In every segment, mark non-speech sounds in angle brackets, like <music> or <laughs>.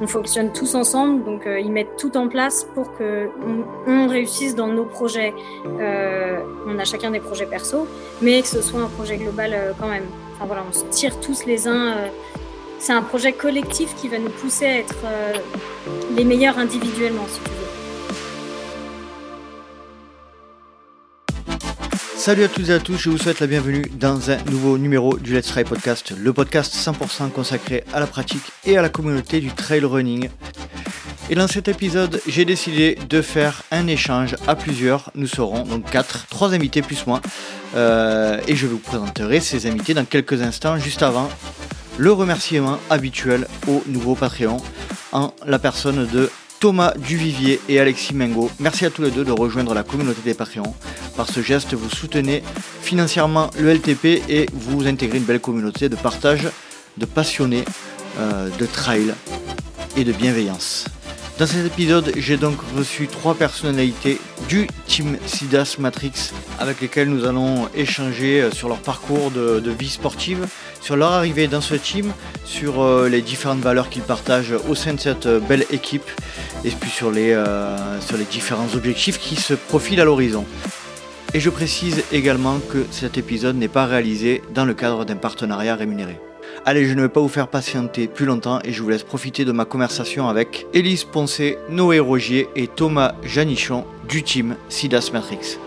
on fonctionne tous ensemble, donc ils mettent tout en place pour que on, réussisse dans nos projets. on a chacun des projets perso, mais que ce soit un projet global quand même. Enfin voilà, on se tire tous les uns. c'est un projet collectif qui va nous pousser à être les meilleurs individuellement, si. Salut à toutes et à tous, je vous souhaite la bienvenue dans un nouveau numéro du Let's Try Podcast, le podcast 100% consacré à la pratique et à la communauté du trail running. Et dans cet épisode, j'ai décidé de faire un échange à plusieurs. Nous serons donc quatre, trois invités plus moi. Euh, et je vous présenterai ces invités dans quelques instants, juste avant le remerciement habituel au nouveau Patreon en la personne de Thomas Duvivier et Alexis Mengo. Merci à tous les deux de rejoindre la communauté des Patreons. Par ce geste, vous soutenez financièrement le LTP et vous intégrez une belle communauté de partage, de passionnés, euh, de trail et de bienveillance. Dans cet épisode, j'ai donc reçu trois personnalités du team SIDAS Matrix avec lesquelles nous allons échanger euh, sur leur parcours de, vie sportive, sur leur arrivée dans ce team, sur euh, les différentes valeurs qu'ils partagent au sein de cette euh, belle équipe et puis sur les, sur les différents objectifs qui se profilent à l'horizon. Et je précise également que cet épisode n'est pas réalisé dans le cadre d'un partenariat rémunéré. Allez, je ne vais pas vous faire patienter plus longtemps et je vous laisse profiter de ma conversation avec Élise Poncé, Noé Rogier et Thomas Janichon du team Sidas Matrix.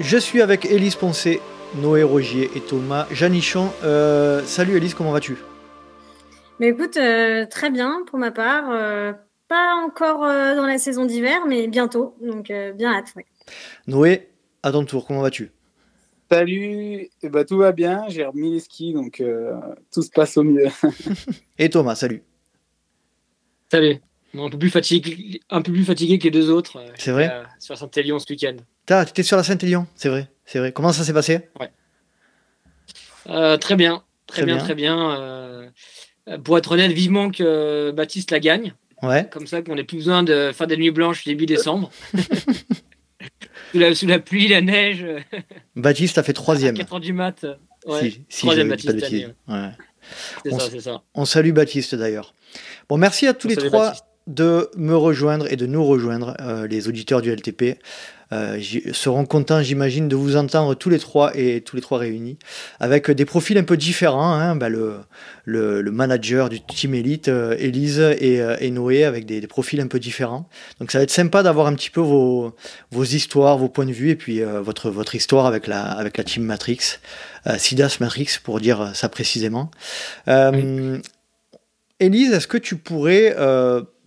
Je suis avec Élise Poncé, Noé Rogier et Thomas Janichon. Euh, salut Élise, comment vas-tu? Mais écoute, euh, très bien pour ma part. Euh, pas encore dans la saison d'hiver, mais bientôt. Donc bien hâte. Noé, à ton tour, comment vas-tu? Salut, eh ben, tout va bien, j'ai remis les skis, donc euh, tout se passe au mieux. <laughs> <laughs> Et Thomas, salut. Salut. un, peu plus fatigué, un peu plus fatigué que les deux autres. Euh, c'est vrai? euh, Sur Saint-Élion ce week-end. Tu étais sur la Saint-Élion, c'est vrai, c'est vrai. Comment ça s'est passé? Ouais. très bien, très, bien, très bien. pour être honnête, vivement que Baptiste la gagne. Ouais. Comme ça qu'on n'ait plus besoin de faire des nuits blanches début décembre. <laughs> sous, la, pluie, la neige. Baptiste a fait troisième. 4 heures du mat. Ouais. troisième Baptiste. C'est ça, c'est ça. On salue Baptiste d'ailleurs. Bon, merci à tous les trois de me rejoindre et de nous rejoindre, euh, les auditeurs du LTP. Euh, seront contents, j'imagine, de vous entendre tous les trois et tous les trois réunis, avec des profils un peu différents. Hein, bah, le, le, manager du team Elite, euh, Elise et, euh, et, Noé, avec des, profils un peu différents. Donc ça va être sympa d'avoir un petit peu vos, vos histoires, vos points de vue, et puis votre, votre histoire avec la, avec la team Matrix, Sidas Matrix, pour dire ça précisément. Elise, est-ce que tu pourrais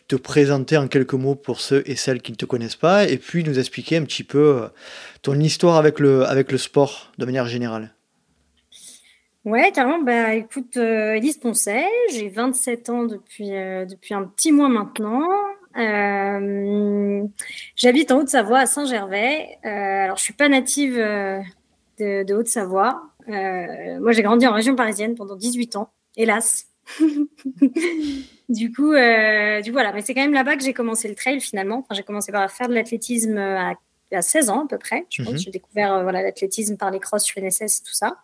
te présenter en quelques mots pour ceux et celles qui ne te connaissent pas, et puis nous expliquer un petit peu euh, ton histoire avec le, avec le sport de manière générale. Ouais, carrément. Bah, écoute, euh, Elise Poncet, j'ai 27 ans depuis, euh, depuis un petit mois maintenant. J'habite en Haute-Savoie, à Saint-Gervais. alors, je suis pas native de Haute-Savoie. moi, j'ai grandi en région parisienne pendant 18 ans, hélas. <laughs> du coup, euh, du voilà, mais c'est quand même là-bas que j'ai commencé le trail finalement. Enfin, j'ai commencé par faire de l'athlétisme à, 16 ans à peu près. Je pense mhm. j'ai découvert euh, voilà l'athlétisme par les crosses sur NSS et tout ça.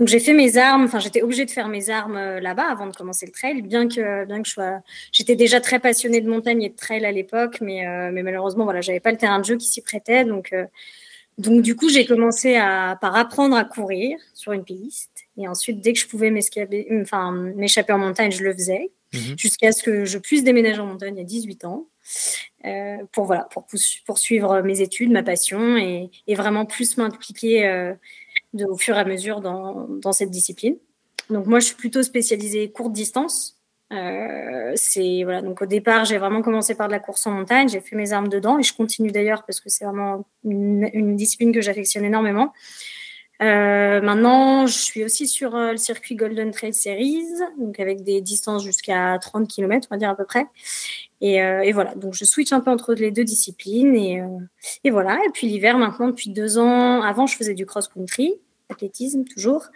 Donc j'ai fait mes armes. Enfin, j'étais obligée de faire mes armes euh, là-bas avant de commencer le trail, bien que bien que je sois, j'étais déjà très passionnée de montagne et de trail à l'époque, mais mais malheureusement voilà, j'avais pas le terrain de jeu qui s'y prêtait, donc donc du coup, j'ai commencé à par apprendre à courir sur une piste, et ensuite dès que je pouvais m'échapper, enfin en montagne, je le faisais, mhm. jusqu'à ce que je puisse déménager en montagne à 18 ans, euh, pour voilà, pour poursuivre mes études, ma passion, et, et vraiment plus m'impliquer euh, au fur et à mesure dans, dans cette discipline. Donc moi, je suis plutôt spécialisée courte distance, euh, c'est voilà. Donc au départ, j'ai vraiment commencé par de la course en montagne. J'ai fait mes armes dedans et je continue d'ailleurs parce que c'est vraiment une, discipline que j'affectionne énormément. Euh, maintenant, je suis aussi sur euh, le circuit Golden Trail Series, donc avec des distances jusqu'à 30 km, on va dire à peu près. Et, et, voilà, donc je switch un peu entre les deux disciplines. Et, et voilà, et puis l'hiver, maintenant, depuis deux ans, avant, je faisais du cross-country athlétisme toujours.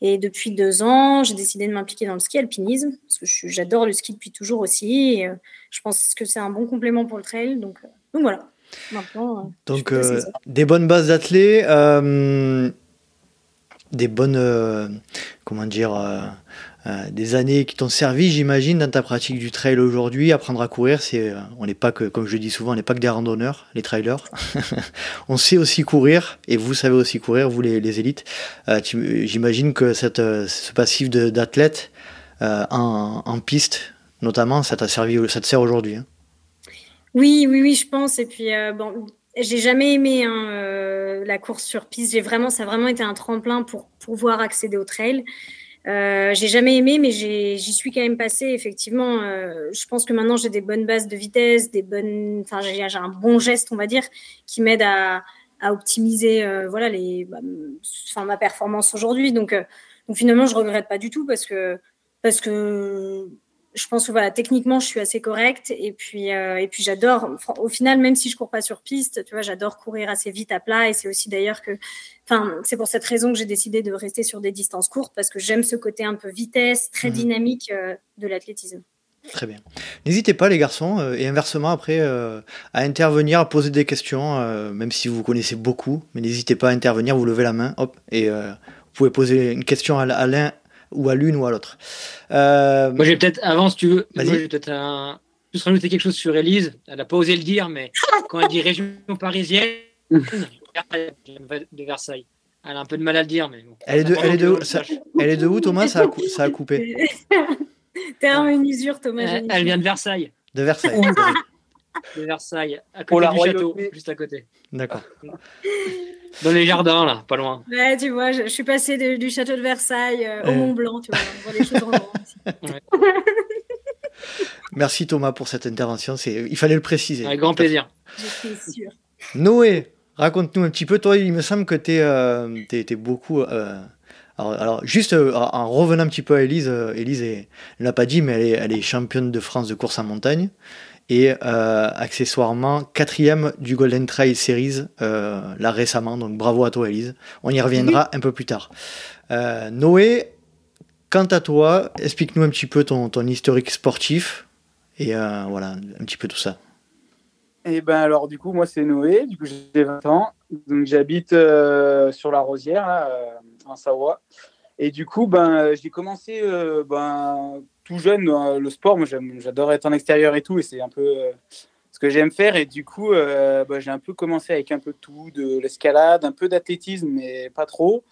Et depuis deux ans, j'ai décidé de m'impliquer dans le ski alpinisme parce que j'adore le ski depuis toujours aussi. Et, euh, je pense que c'est un bon complément pour le trail. Donc, euh, donc voilà. Maintenant, euh, donc des bonnes bases d'athlètes. Des bonnes, comment dire, des années qui t'ont servi, j'imagine, dans ta pratique du trail aujourd'hui. Apprendre à courir, c'est, on n'est pas que, comme je dis souvent, on n'est pas que des randonneurs, les trailers. <laughs> on sait aussi courir, et vous savez aussi courir, vous les, élites. j'imagine que cette, ce passif d'athlète en, en, piste, notamment, ça t'a servi, ça te sert aujourd'hui. Hein? Oui, oui, oui, je pense. Et puis, euh, bon, j'ai jamais aimé hein, euh, la course sur piste. J'ai vraiment, ça a vraiment été un tremplin pour pouvoir accéder au trail. Euh, j'ai jamais aimé, mais j'y suis quand même passée. Effectivement, euh, je pense que maintenant j'ai des bonnes bases de vitesse, des bonnes, enfin j'ai un bon geste, on va dire, qui m'aide à, à, optimiser, euh, voilà, les, bah, enfin ma performance aujourd'hui. Donc, donc finalement, je regrette pas du tout parce que parce que je pense que voilà, techniquement, je suis assez correcte. Et puis, euh, et puis j'adore. Au final, même si je cours pas sur piste, tu vois, j'adore courir assez vite à plat. Et c'est aussi d'ailleurs que, enfin, c'est pour cette raison que j'ai décidé de rester sur des distances courtes parce que j'aime ce côté un peu vitesse, très mhm. dynamique euh, de l'athlétisme. Très bien. N'hésitez pas, les garçons, euh, et inversement après, à intervenir, à poser des questions, même si vous connaissez beaucoup. Mais n'hésitez pas à intervenir, vous levez la main, hop, et vous pouvez poser une question à l'un ou à l'une ou à l'autre. Euh... Moi, j'ai peut-être, avant, si tu veux, moi, j'ai peut-être un... juste rajouter quelque chose sur Elise. Elle n'a pas osé le dire, mais <laughs> quand elle dit région parisienne, de Versailles. Elle a un peu de mal à le dire, mais bon. Elle est de, elle est de, ça, elle est de où, Thomas? Ça a, ça a coupé. <laughs> Terme une usure, Thomas. Elle, elle, vient de Versailles. De Versailles. De Versailles, à côté du château, juste à côté. D'accord. Dans les jardins, là, pas loin. Ouais, tu vois, je, suis passé du château de Versailles euh, au Mont Blanc, tu vois, on voit les choses en <laughs> Merci Thomas pour cette intervention, il fallait le préciser. Avec grand plaisir. J'étais sûr. Noé, raconte-nous un petit peu, toi, il me semble que tu es, es, beaucoup... Euh, alors, juste euh, en revenant un petit peu à Elise, Elise, elle ne l'a pas dit, mais elle est, elle est championne de France de course en montagne et euh, accessoirement quatrième du Golden Trail Series euh, là récemment. Donc bravo à toi Elise. On y reviendra un peu plus tard. Euh, Noé, quant à toi, explique-nous un petit peu ton, ton historique sportif et voilà un petit peu tout ça. Et eh ben alors du coup moi c'est Noé, du coup j'ai 20 ans, donc j'habite sur la Rosière en Savoie. Et du coup ben j'ai commencé ben tout jeune, euh, le sport, moi j'adore être en extérieur et tout, et c'est un peu euh, ce que j'aime faire. Et du coup, euh, bah, j'ai un peu commencé avec un peu de tout, de l'escalade, un peu d'athlétisme, mais pas trop.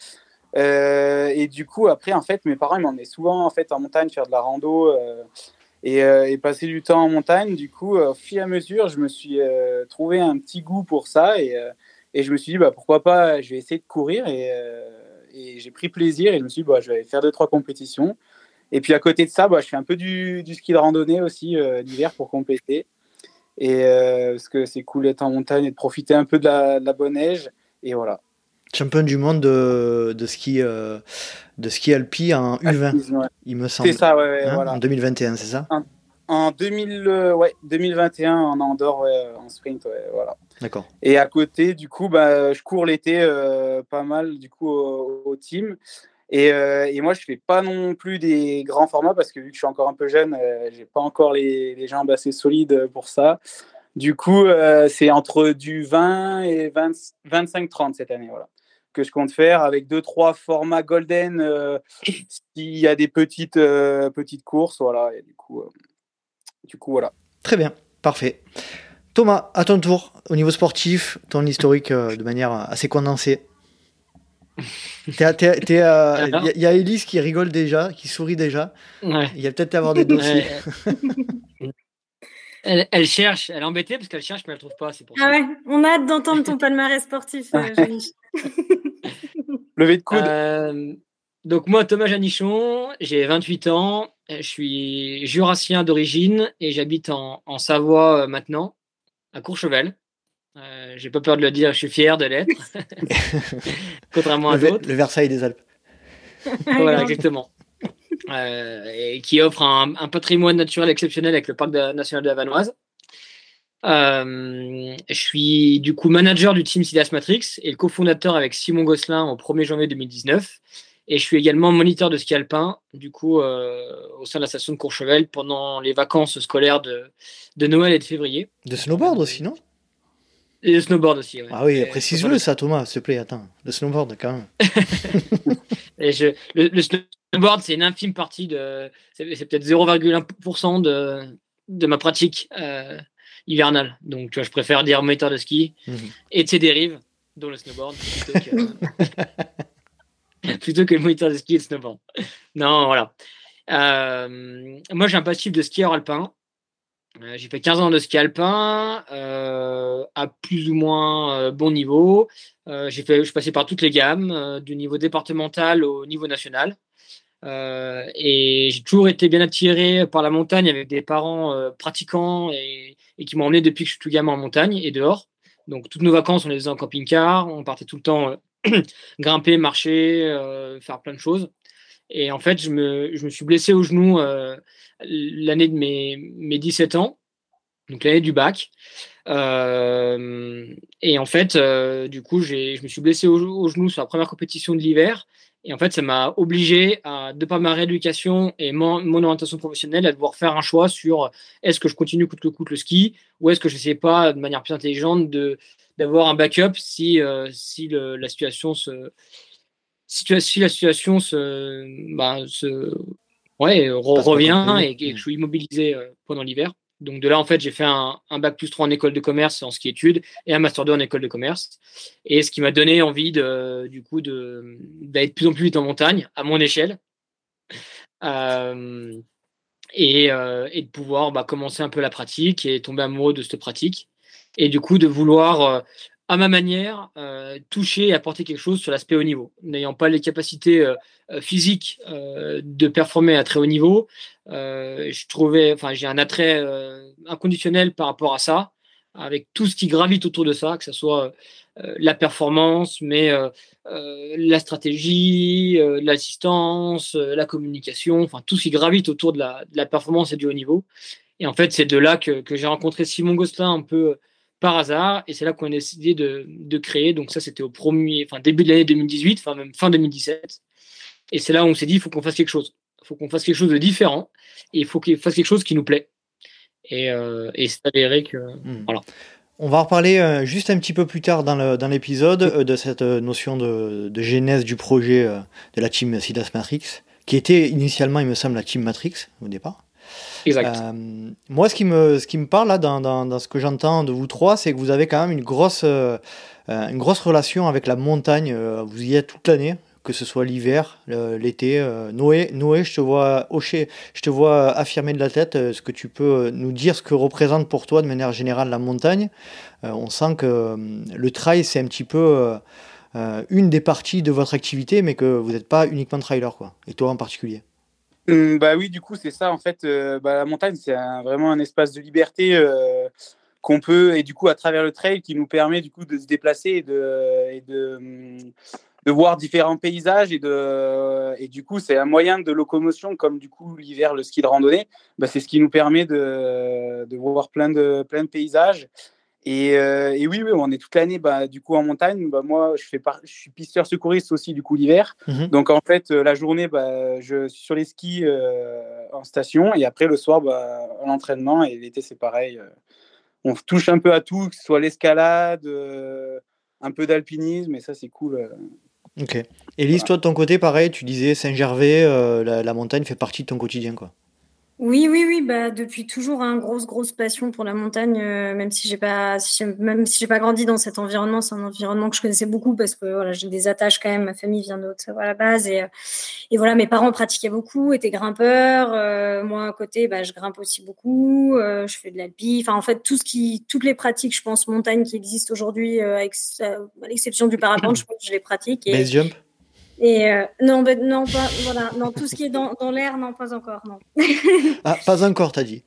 et du coup, après, en fait, mes parents ils m'emmenaient souvent en fait en montagne faire de la rando et, passer du temps en montagne. Du coup, au fur et à mesure, je me suis trouvé un petit goût pour ça et, et je me suis dit bah pourquoi pas, je vais essayer de courir et, et j'ai pris plaisir et je me suis dit bah, je vais faire deux trois compétitions. Et puis à côté de ça, bah, je fais un peu du, du ski de randonnée aussi euh, l'hiver pour compléter. Et euh, parce que c'est cool d'être en montagne et de profiter un peu de la, bonne neige. Et voilà. Champion du monde de, de ski euh, de ski alpi en U20, il me semble. C'est ça, ouais, hein, voilà. En 2021, c'est ça? En, 2000, ouais, 2021 en Andorre, en sprint, voilà. D'accord. Et à côté, du coup, bah, je cours l'été pas mal du coup au, au team. Euh, et, moi, je fais pas non plus des grands formats parce que vu que je suis encore un peu jeune, euh, j'ai pas encore les, les, jambes assez solides pour ça. Du coup, euh, c'est entre du 20 et 25-30 cette année, voilà, que je compte faire avec deux trois formats golden <laughs> s'il y a des petites petites courses, voilà. Et du coup, du coup, voilà. Très bien, parfait. Thomas, à ton tour, au niveau sportif, ton historique de manière assez condensée. Il euh, y, a Elise qui rigole déjà, qui sourit déjà. Il y a peut-être à avoir des dossiers. elle, cherche, elle est embêtée parce qu'elle cherche mais elle ne trouve pas. Pour ah ouais, on a hâte d'entendre ton <laughs> palmarès sportif, euh, <laughs> Levé de coude. Euh, donc moi, Thomas Janichon, j'ai 28 ans, je suis jurassien d'origine et j'habite en, en, Savoie maintenant, à Courchevel. Euh, j'ai pas peur de le dire, je suis fier de l'être. <laughs> Contrairement à d'autres. Le Versailles des Alpes. voilà, exactement. Euh, et qui offre un, patrimoine naturel exceptionnel avec le parc national de la Vanoise. Euh, je suis du coup manager du team Sidas Matrix et le cofondateur avec Simon Gosselin au 1er janvier 2019. Et je suis également moniteur de ski alpin, du coup, au sein de la station de Courchevel pendant les vacances scolaires de, de Noël et de février. De snowboard aussi, non? Et le snowboard aussi. Ah oui, précise-le ça, Thomas, s'il te plaît. Attends, le snowboard quand même. <laughs> et je, le, snowboard, c'est une infime partie de. C'est peut-être 0,1% de, de ma pratique euh, hivernale. Donc, tu vois, je préfère dire moteur de ski mhm. et de ses dérives, dont le snowboard, plutôt que, <laughs> plutôt que le moniteur de ski et le snowboard. Non, voilà. Euh, moi, j'ai un passif de skieur alpin. Euh, j'ai fait 15 ans de ski alpin euh, à plus ou moins bon niveau. j'ai fait, je suis passé par toutes les gammes, du niveau départemental au niveau national. et j'ai toujours été bien attiré par la montagne avec des parents pratiquants et, qui m'ont emmené depuis que je suis tout gamin en montagne et dehors. Donc toutes nos vacances, on les faisait en camping-car, on partait tout le temps <clears throat> grimper, marcher, faire plein de choses. Et en fait, je me, je me suis blessé au genou euh, l'année de mes, mes 17 ans, donc l'année du bac. Euh, et en fait, euh, du coup, je me suis blessé au, genou sur la première compétition de l'hiver. Et en fait, ça m'a obligé, à, de par ma rééducation et mon, orientation professionnelle, à devoir faire un choix sur est-ce que je continue coûte que coûte le ski ou est-ce que je n'essaie pas, de manière plus intelligente, d'avoir un backup si, si le, la situation se, si, la situation se ouais, revient et, que je suis immobilisé euh, pendant l'hiver. Donc de là, en fait, j'ai fait un, bac plus 3 en école de commerce en ski études et un master 2 en école de commerce. Et ce qui m'a donné envie de, du coup de d'aller de plus en plus vite en montagne, à mon échelle. <laughs> Euh, et, euh, et, de pouvoir bah, commencer un peu la pratique et tomber amoureux de cette pratique. Et du coup, de vouloir à ma manière, euh, toucher et apporter quelque chose sur l'aspect haut niveau. N'ayant pas les capacités euh, euh, physiques de performer à très haut niveau, je trouvais, enfin, j'ai un attrait inconditionnel par rapport à ça, avec tout ce qui gravite autour de ça, que ce soit la performance, mais la stratégie, l'assistance, la communication, enfin tout ce qui gravite autour de la, performance et du haut niveau. Et en fait, c'est de là que, que j'ai rencontré Simon Gosselin un peu par hasard, et c'est là qu'on a décidé de, de, créer. Donc ça, c'était au premier, enfin début de l'année 2018, enfin même fin 2017. Et c'est là où on s'est dit, il faut qu'on fasse quelque chose. Il faut qu'on fasse quelque chose de différent, et il faut qu'il fasse quelque chose qui nous plaît. Et, euh, et c'est avéré que hmm. voilà. On va reparler euh, juste un petit peu plus tard dans l'épisode euh, de cette notion de, de, genèse du projet de la team Sidas Matrix, qui était initialement, il me semble, la team Matrix au départ. Euh, moi, ce qui, me, ce qui me parle là, dans, dans, ce que j'entends de vous trois, c'est que vous avez quand même une grosse, euh, une grosse relation avec la montagne. Euh, vous y êtes toute l'année, que ce soit l'hiver, l'été. Noé, Noé, je te vois hocher, je te vois affirmer de la tête. Est-ce que tu peux nous dire ce que représente pour toi de manière générale la montagne On sent que le trail, c'est un petit peu une des parties de votre activité, mais que vous n'êtes pas uniquement trailer, quoi. Et toi en particulier. Mmh, bah oui, du coup, c'est ça. En fait, euh, bah, la montagne, c'est vraiment un espace de liberté euh, qu'on peut, et du coup, à travers le trail, qui nous permet du coup de se déplacer et de, et de, mmh, de voir différents paysages. Et, de, et du coup, c'est un moyen de locomotion, comme du coup l'hiver, le ski de randonnée. Bah, c'est ce qui nous permet de, de voir plein de, plein de paysages euh, et, oui, oui, on est toute l'année bah, du coup en montagne. Bah, moi, je, fais je suis pisteur secouriste aussi du coup l'hiver. Mhm. Donc en fait, euh, la journée, bah, je suis sur les skis euh, en station et après le soir, bah, l'entraînement. Et l'été, c'est pareil. on touche un peu à tout, que ce soit l'escalade, un peu d'alpinisme, et ça, c'est cool. Ok. Elise, toi de ton côté, pareil, tu disais Saint-Gervais, la, la, montagne fait partie de ton quotidien, quoi. Oui, oui, oui, bah depuis toujours un grosse, grosse passion pour la montagne, euh, même si j'ai pas, même si j'ai pas grandi dans cet environnement, c'est un environnement que je connaissais beaucoup parce que voilà, j'ai des attaches quand même. Ma famille vient de à la base et, euh, et voilà, mes parents pratiquaient beaucoup, étaient grimpeurs. Euh, moi à côté, bah je grimpe aussi beaucoup. je fais de l'alpi, enfin en fait tout ce qui, toutes les pratiques, je pense montagne qui existent aujourd'hui, à l'exception du parapente, <clears throat> je pense que je les pratique. Et, Base jump? Et euh, non, ben, non, pas, voilà, non, tout ce qui est dans, dans l'air, non, pas encore, non. <laughs> ah, pas encore, t'as dit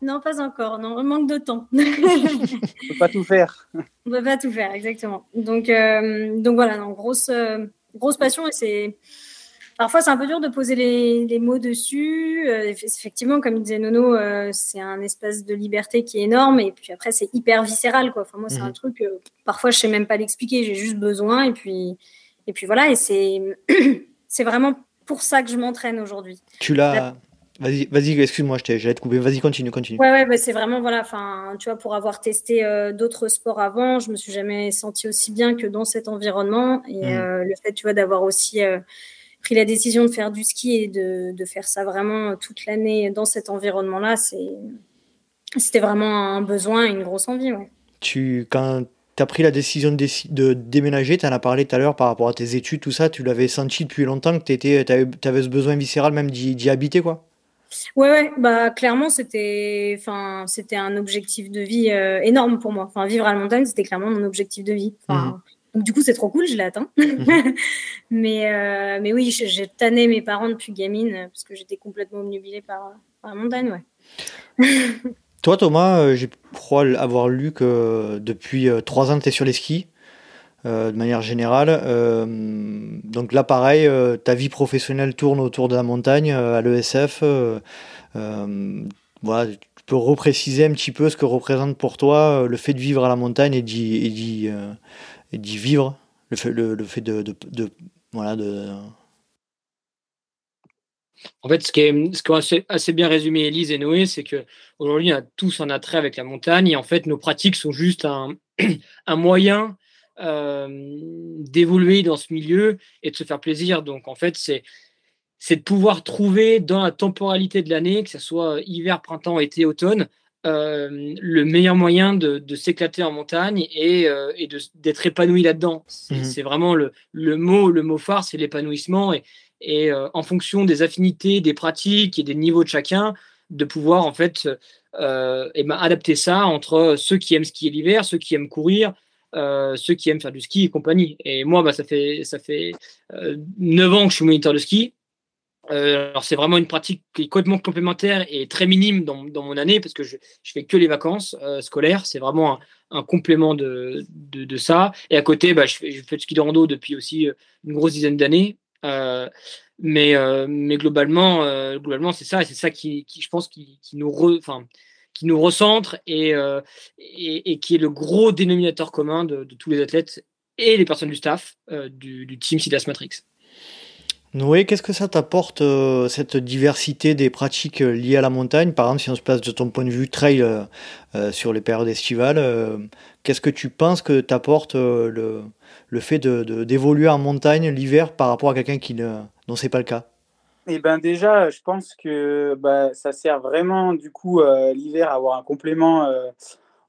Non, pas encore, non, on manque de temps. on peut pas tout faire. <laughs> On peut pas tout faire, exactement. Donc, euh, donc voilà, non, grosse, euh, grosse passion et c'est. Parfois, c'est un peu dur de poser les, les mots dessus. effectivement, comme disait Nono, c'est un espace de liberté qui est énorme. Et puis après, c'est hyper viscéral. Quoi. Enfin, moi, c'est un mhm. truc, parfois, je sais même pas l'expliquer. J'ai juste besoin. Et puis, et puis voilà, et c'est, <clears throat> c'est vraiment pour ça que je m'entraîne aujourd'hui. Tu l'as, Vas-y, vas-y, excuse-moi, j'allais te couper. Vas-y, continue, continue. Ouais, ouais, bah, c'est vraiment, voilà, enfin, tu vois, pour avoir testé euh, d'autres sports avant, je me suis jamais senti aussi bien que dans cet environnement. Et mmh. euh, le fait, tu vois, d'avoir aussi euh, pris la décision de faire du ski et de, de faire ça vraiment toute l'année dans cet environnement-là, c'était vraiment un besoin et une grosse envie, ouais. Tu, quand tu as pris la décision de, de déménager, tu en as parlé tout à l'heure par rapport à tes études, tout ça, tu l'avais senti depuis longtemps que tu avais, ce besoin viscéral même d'y habiter, quoi Ouais, ouais, bah clairement c'était, enfin c'était un objectif de vie euh, énorme pour moi. Enfin vivre à la montagne c'était clairement mon objectif de vie. Enfin, Donc du coup c'est trop cool, je l'ai atteint. Mhm. <laughs> mais euh, mais oui, j'ai tanné mes parents depuis gamine parce que j'étais complètement obnubilée par, par, la montagne, ouais. <laughs> Toi Thomas, j'ai crois avoir lu que depuis trois ans tu es sur les skis. de manière générale. donc là, pareil, ta vie professionnelle tourne autour de la montagne à l'ESF. voilà, tu peux repréciser un petit peu ce que représente pour toi le fait de vivre à la montagne et d'y, vivre, le fait, le, fait de, de, voilà, de, en fait, ce qui est, ce assez, bien résumé Elise et Noé, c'est que aujourd'hui, on a tous un attrait avec la montagne et en fait, nos pratiques sont juste un, <clears throat> un moyen euh, d'évoluer dans ce milieu et de se faire plaisir. Donc en fait, c'est c'est de pouvoir trouver dans la temporalité de l'année, que ce soit hiver, printemps, été, automne, euh, le meilleur moyen de, s'éclater en montagne et, euh, et d'être épanoui là-dedans. Mmh c'est vraiment le, le, mot, le mot phare, c'est l'épanouissement et, et en fonction des affinités, des pratiques et des niveaux de chacun, de pouvoir en fait et ben, adapter ça entre ceux qui aiment skier l'hiver, ceux qui aiment courir, euh, ceux qui aiment faire du ski et compagnie. Et moi, bah, ça fait, ça fait euh, 9 ans que je suis moniteur de ski. Euh, alors c'est vraiment une pratique qui est complètement complémentaire et très minime dans, dans mon année parce que je, je fais que les vacances euh, scolaires. C'est vraiment un, un complément de, de, ça. Et à côté, bah, je, fais, je fais du ski de rando depuis aussi une grosse dizaine d'années. Mais, mais globalement, globalement c'est ça. C'est ça qui, je pense, qui, nous re, qui nous recentre euh, et, et, qui est le gros dénominateur commun de, tous les athlètes et les personnes du staff euh, du, team Sidas Matrix. Noé, qu'est-ce que ça t'apporte, euh, cette diversité des pratiques liées à la montagne? Par exemple, si on se place de ton point de vue trail sur les périodes estivales, qu'est-ce que tu penses que t'apporte le, fait d'évoluer de, en montagne l'hiver par rapport à quelqu'un qui ne, dont ce n'est pas le cas? Eh ben déjà, je pense que bah, ça sert vraiment du coup euh, l'hiver à avoir un complément, euh,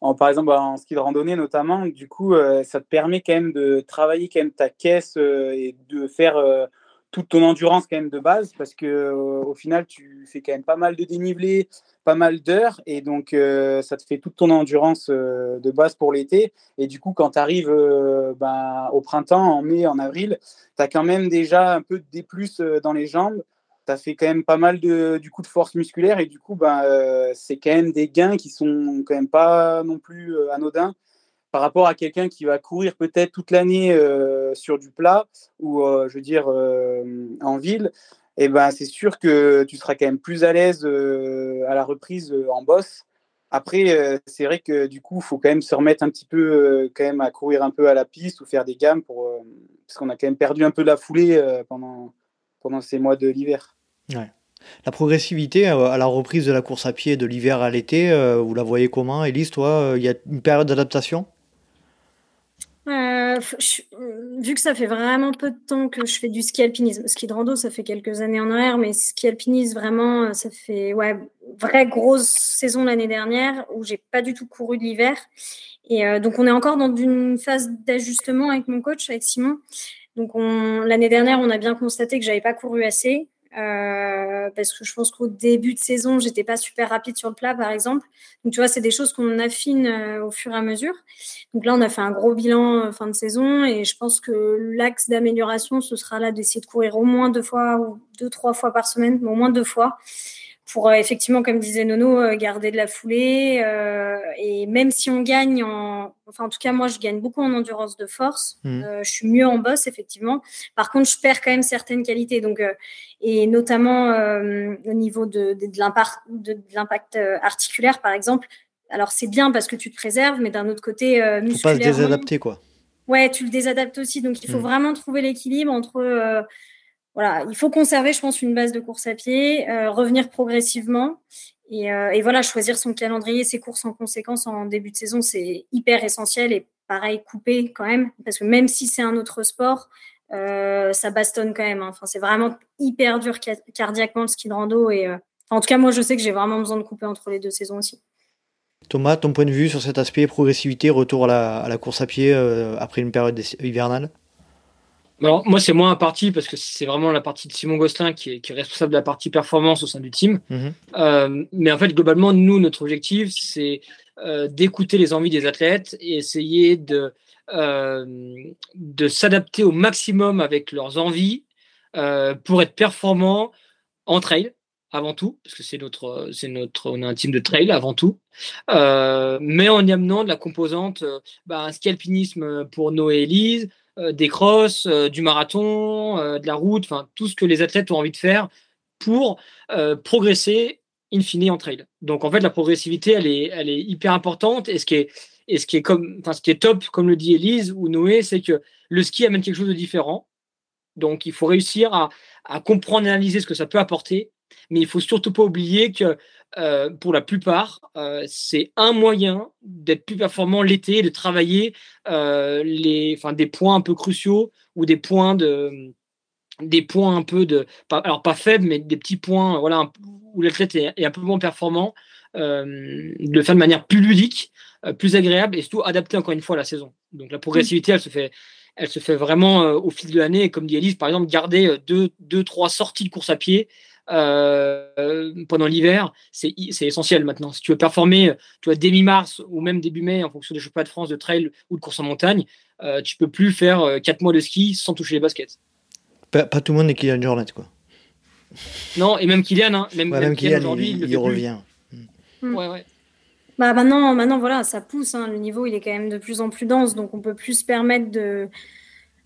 en, par exemple en ski de randonnée notamment. Du coup, euh, ça te permet quand même de travailler quand même ta caisse et de faire toute ton endurance quand même de base parce que au final, tu fais quand même pas mal de dénivelé, pas mal d'heures et donc ça te fait toute ton endurance de base pour l'été. Et du coup, quand tu arrives ben, au printemps, en mai, en avril, tu as quand même déjà un peu de D+ dans les jambes tu as fait quand même pas mal de, du coup de force musculaire et du coup, ben, euh, c'est quand même des gains qui sont quand même pas non plus euh, anodins par rapport à quelqu'un qui va courir peut-être toute l'année euh, sur du plat ou, je veux dire, en ville. Eh ben, c'est sûr que tu seras quand même plus à l'aise à la reprise en bosse. Après, c'est vrai que du coup, il faut quand même se remettre un petit peu quand même à courir un peu à la piste ou faire des gammes parce qu'on a quand même perdu un peu la foulée pendant, pendant ces mois de l'hiver. La progressivité euh, à la reprise de la course à pied de l'hiver à l'été, euh, vous la voyez comment Elise, toi, euh, il y a une période d'adaptation? Vu que ça fait vraiment peu de temps que je fais du ski alpinisme, ski de rando, ça fait quelques années en arrière, mais ski alpinisme, vraiment, ça fait ouais, vraie grosse saison l'année dernière où j'ai pas du tout couru de l'hiver. Et donc, on est encore dans une phase d'ajustement avec mon coach, avec Simon. Donc, l'année dernière, on a bien constaté que j'avais pas couru assez. Euh, parce que je pense qu'au début de saison, j'étais pas super rapide sur le plat, par exemple. Donc, tu vois, c'est des choses qu'on affine euh, au fur et à mesure. Donc là, on a fait un gros bilan euh, fin de saison et je pense que l'axe d'amélioration, ce sera là d'essayer de courir au moins deux fois ou deux, trois fois par semaine, mais au moins deux fois pour euh, effectivement, comme disait Nono, euh, garder de la foulée. Euh, et même si on gagne en, enfin en tout cas moi je gagne beaucoup en endurance de force. Mmh. je suis mieux en boss effectivement. Par contre, je perds quand même certaines qualités. Donc et notamment au niveau de, de, de l'impact articulaire par exemple. Alors c'est bien parce que tu te préserves, mais d'un autre côté, musculairement. Faut pas se désadapter quoi. Ouais, tu le désadaptes aussi. Donc il faut mmh. vraiment trouver l'équilibre entre voilà, il faut conserver, je pense, une base de course à pied, revenir progressivement. Et, et, voilà, choisir son calendrier, ses courses en conséquence en début de saison, c'est hyper essentiel. Et pareil, couper quand même, parce que même si c'est un autre sport, euh, ça bastonne quand même. Hein. Enfin, c'est vraiment hyper dur cardiaquement le ski de rando. Et, euh, en tout cas, moi, je sais que j'ai vraiment besoin de couper entre les deux saisons aussi. Thomas, ton point de vue sur cet aspect progressivité, retour à la, course à pied euh, après une période hivernale? Alors, moi, c'est moins un parti parce que c'est vraiment la partie de Simon Gosselin qui est, responsable de la partie performance au sein du team. Mhm. mais en fait, globalement, nous, notre objectif, c'est d'écouter les envies des athlètes et essayer de, euh, de s'adapter au maximum avec leurs envies euh, pour être performants en trail avant tout, parce que c'est notre, c'est notre, on a un team de trail avant tout, euh, mais en y amenant de la composante, bah, un ski alpinisme pour Noé et Elise, des crosses, du marathon, de la route, tout ce que les athlètes ont envie de faire pour progresser in fine en trail. Donc en fait la progressivité elle est, hyper importante et ce qui est comme, top, comme le dit Elise ou Noé, c'est que le ski amène quelque chose de différent. Donc, il faut réussir à, à comprendre et analyser ce que ça peut apporter. Mais il faut surtout pas oublier que euh, pour la plupart, euh, c'est un moyen d'être plus performant l'été, de travailler euh, les, enfin, des points un peu cruciaux ou des points de, des points un peu de, alors pas faibles, mais des petits points, voilà, où l'athlète est, un peu moins performant, de le faire de manière plus ludique plus agréable et surtout adapté encore une fois à la saison. Donc la progressivité, elle se fait, elle se fait vraiment au fil de l'année. Comme dit Elise, par exemple, garder deux, deux, trois sorties de course à pied pendant l'hiver, c'est essentiel maintenant. Si tu veux performer, tu vois, dès mi-mars ou même début mai, en fonction des championnats de France de trail ou de course en montagne, euh, tu peux plus faire quatre mois de ski sans toucher les baskets. Pas, tout le monde n'est Kylian Jornet, quoi. Non, et même Kylian, hein, même, Kylian, aujourd'hui, il, il revient. Ouais, ouais. Bah maintenant, maintenant voilà, ça pousse. Hein, le niveau, il est quand même de plus en plus dense, donc on peut plus se permettre de.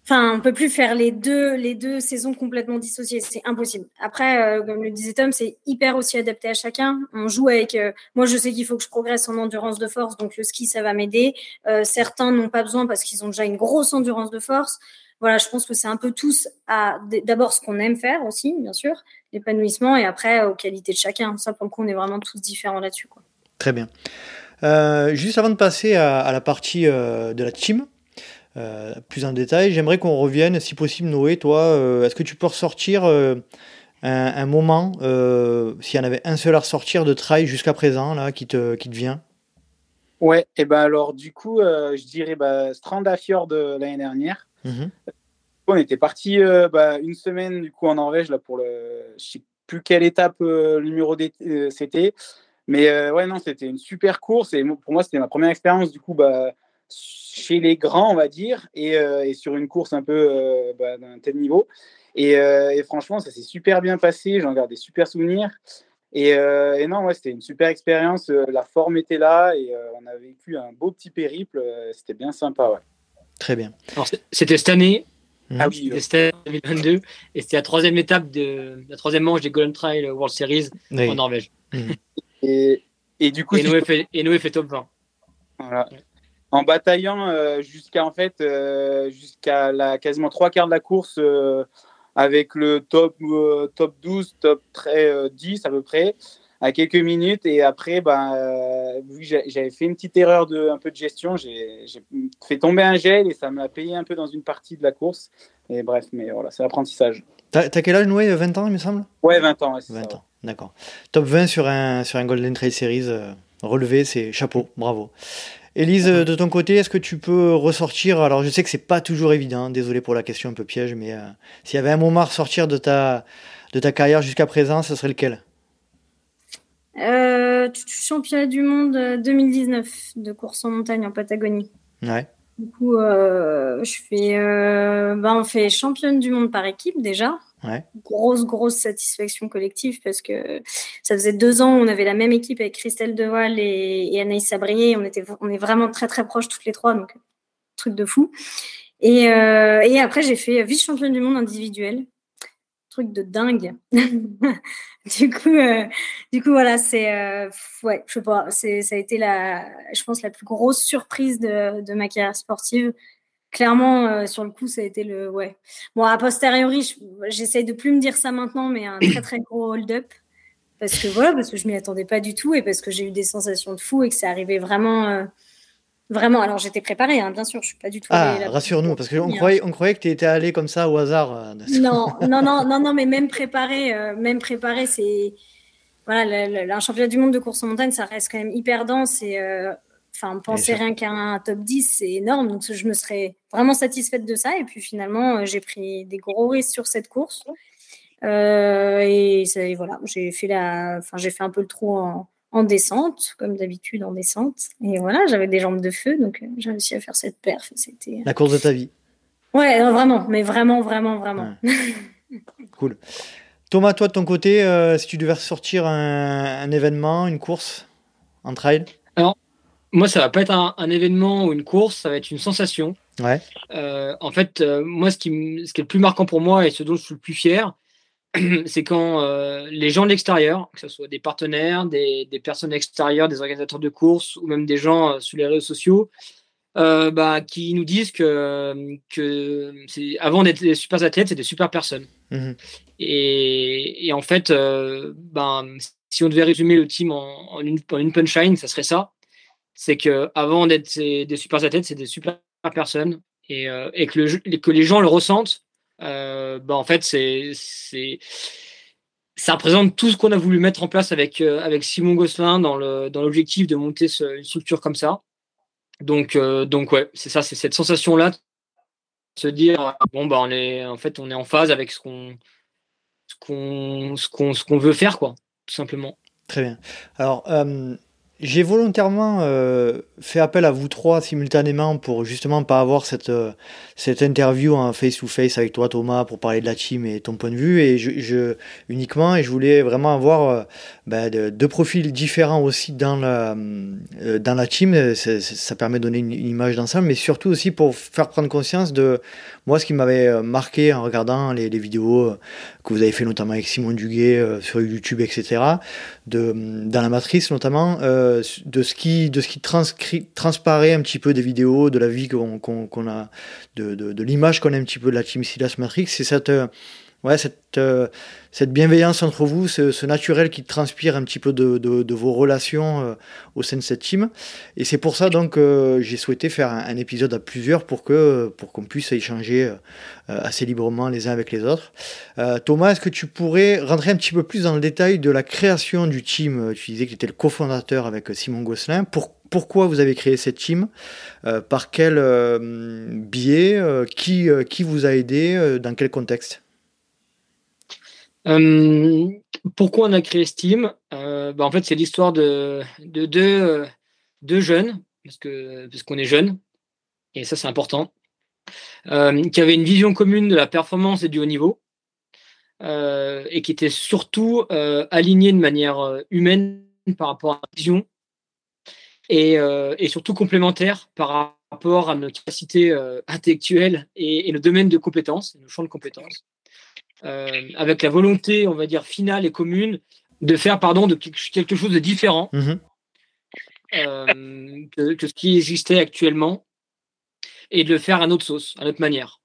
Enfin, on peut plus faire les deux, les deux saisons complètement dissociées. C'est impossible. Après, euh, comme le disait Tom, c'est hyper aussi adapté à chacun. On joue avec. Euh, moi, je sais qu'il faut que je progresse en endurance de force, donc le ski, ça va m'aider. Euh, certains n'ont pas besoin parce qu'ils ont déjà une grosse endurance de force. Voilà, je pense que c'est un peu tous à d'abord ce qu'on aime faire aussi, bien sûr, l'épanouissement, et après aux qualités de chacun. Ça, pour le coup, on est vraiment tous différents là-dessus. Très bien. Juste avant de passer à, la partie de la team, euh, plus en détail, j'aimerais qu'on revienne, si possible, Noé, toi, est-ce que tu peux ressortir un, moment, s'il y en avait un seul à ressortir de trail jusqu'à présent, là, qui te, qui te vient? Ouais, et ben alors du coup, je dirais bah, Strandafjord de l'année dernière. Mhm. On était parti bah, une semaine du coup en Norvège là pour le, je sais plus quelle étape le numéro c'était, mais euh, ouais, non, c'était une super course. Et pour moi, c'était ma première expérience, du coup, bah, chez les grands, on va dire, et, euh, et sur une course un peu euh, bah, d'un tel niveau. Et, et, franchement, ça s'est super bien passé. J'en garde des super souvenirs. Et, et non, ouais, c'était une super expérience. la forme était là et on a vécu un beau petit périple. c'était bien sympa, ouais. Très bien. C'était cette année. Ah oui, c'était 2022 et c'était la troisième étape de la troisième manche des Golden Trail World Series en Norvège. Mhm. Et, et du coup, et Noé, fait, et Noé fait top 20. Voilà. En bataillant euh, jusqu'à en fait euh, jusqu'à la quasiment trois quarts de la course euh, avec le top top 12, top 10 à peu près à quelques minutes. Et après ben j'avais fait une petite erreur de un peu de gestion. J'ai fait tomber un gel et ça m'a payé un peu dans une partie de la course. Et bref mais voilà c'est l'apprentissage. T'as quel âge Noé 20 ans il me semble? Ouais 20 ans 20 ans D'accord. Top 20 sur un, sur un Golden Trail Series relevé, c'est chapeau, bravo. Elise, euh, de ton côté, est-ce que tu peux ressortir? Alors, je sais que c'est pas toujours évident, désolé pour la question un peu piège, mais euh, s'il y avait un moment à ressortir de ta, de ta carrière jusqu'à présent, ce serait lequel? Euh, Championnat du monde 2019 de course en montagne en Patagonie. Ouais. Du coup, je fais, bah, on fait championne du monde par équipe déjà. Grosse, grosse satisfaction collective parce que ça faisait deux ans, on avait la même équipe avec Christelle Deval et, et Anaïs Sabrier. On, était, on est vraiment très, très proches toutes les trois, donc truc de fou. Et, euh, et après, j'ai fait vice-championne du monde individuel. Truc de dingue. <laughs> du coup, euh, du coup, voilà, c'est, euh, ouais, je sais pas, ça a été la, je pense, la plus grosse surprise de, de ma carrière sportive clairement, sur le coup, ça a été le. Ouais. Bon, a posteriori, j'essaye de plus me dire ça maintenant, mais un très, très gros hold-up. Parce que voilà, parce que je m'y attendais pas du tout et parce que j'ai eu des sensations de fou et que c'est arrivé vraiment. Vraiment, alors j'étais préparée, hein, bien sûr, je suis pas du tout. Ah, rassure-nous, parce qu'on croyait, on croyait que tu étais allé comme ça au hasard. Euh, non, <laughs> non, non, non, non, mais même préparé, euh, même préparé, c'est voilà, un championnat du monde de course en montagne, ça reste quand même hyper dense et euh, enfin penser rien qu'à un top 10, c'est énorme. Donc je me serais vraiment satisfaite de ça et puis finalement j'ai pris des gros risques sur cette course et, et, voilà, j'ai fait la, enfin j'ai fait un peu le trou en en descente, comme d'habitude en descente. Et voilà, j'avais des jambes de feu, donc euh, j'ai réussi à faire cette perf. C'était euh, la course de ta vie. Ouais, vraiment, mais vraiment, vraiment, vraiment. <laughs> cool. Thomas, toi de ton côté, euh, si tu devais sortir un, événement, une course, un trail? Moi, ça va pas être un, événement ou une course, ça va être une sensation. Ouais. en fait, moi, ce qui, ce qui est le plus marquant pour moi et ce dont je suis le plus fier, <clears throat> c'est quand euh, les gens de l'extérieur, que ce soit des partenaires, des, personnes extérieures, des organisateurs de courses ou même des gens euh, sur les réseaux sociaux, euh, bah, qui nous disent que, que avant d'être des super athlètes, c'est des super personnes. Mhm. Et, en fait, ben, si on devait résumer le team en, une, une, punchline, ça serait ça. C'est que avant d'être des super athlètes, c'est des super personnes et, et que, les gens le ressentent euh, bah, en fait, c'est, ça représente tout ce qu'on a voulu mettre en place avec, euh, avec Simon Gosselin dans, le, dans l'objectif de monter une structure comme ça. Donc, euh, donc ouais, c'est ça, c'est cette sensation-là, se dire bon bah on est en fait on est en phase avec ce qu'on ce qu'on ce qu'on qu'on veut faire quoi, tout simplement. Très bien. Alors j'ai volontairement euh, fait appel à vous trois simultanément pour justement pas avoir cette, euh, cette interview en face-to-face avec toi Thomas pour parler de la team et ton point de vue. Et je, je uniquement et je voulais vraiment avoir euh, bah, deux profils différents aussi dans la, dans la team ça permet de donner une, image d'ensemble mais surtout aussi pour faire prendre conscience de moi ce qui m'avait marqué en regardant les, vidéos que vous avez fait notamment avec Simon Duguet sur YouTube etc de, dans la matrice notamment de ce qui, de ce qui transparaît un petit peu des vidéos, de la vie qu'on a, de, de, l'image qu'on a un petit peu de la Team Silas Matrix, c'est cette, euh, ouais, cette, euh, cette bienveillance entre vous, ce, naturel qui transpire un petit peu de, de, vos relations euh, au sein de cette team. Et c'est pour ça donc que j'ai souhaité faire un, épisode à plusieurs pour que pour qu'on puisse échanger assez librement les uns avec les autres. Thomas, est-ce que tu pourrais rentrer un petit peu plus dans le détail de la création du team? Tu disais que tu étais le cofondateur avec Simon Gosselin. Pour, pourquoi vous avez créé cette team? Par quel biais qui, qui vous a aidé Dans quel contexte? Euh, pourquoi on a créé Steam? Euh, bah, En fait, c'est l'histoire de, de deux, jeunes, parce qu'on est jeunes, et ça c'est important, euh, qui avaient une vision commune de la performance et du haut niveau, et qui étaient surtout alignés de manière humaine par rapport à la vision, et, surtout complémentaires par rapport à nos capacités intellectuelles et, et, le domaine de compétences, nos champs de compétences. Euh, avec la volonté, on va dire, finale et commune de faire pardon, de quelque chose de différent mhm. euh, que, ce qui existait actuellement et de le faire à notre sauce, à notre manière,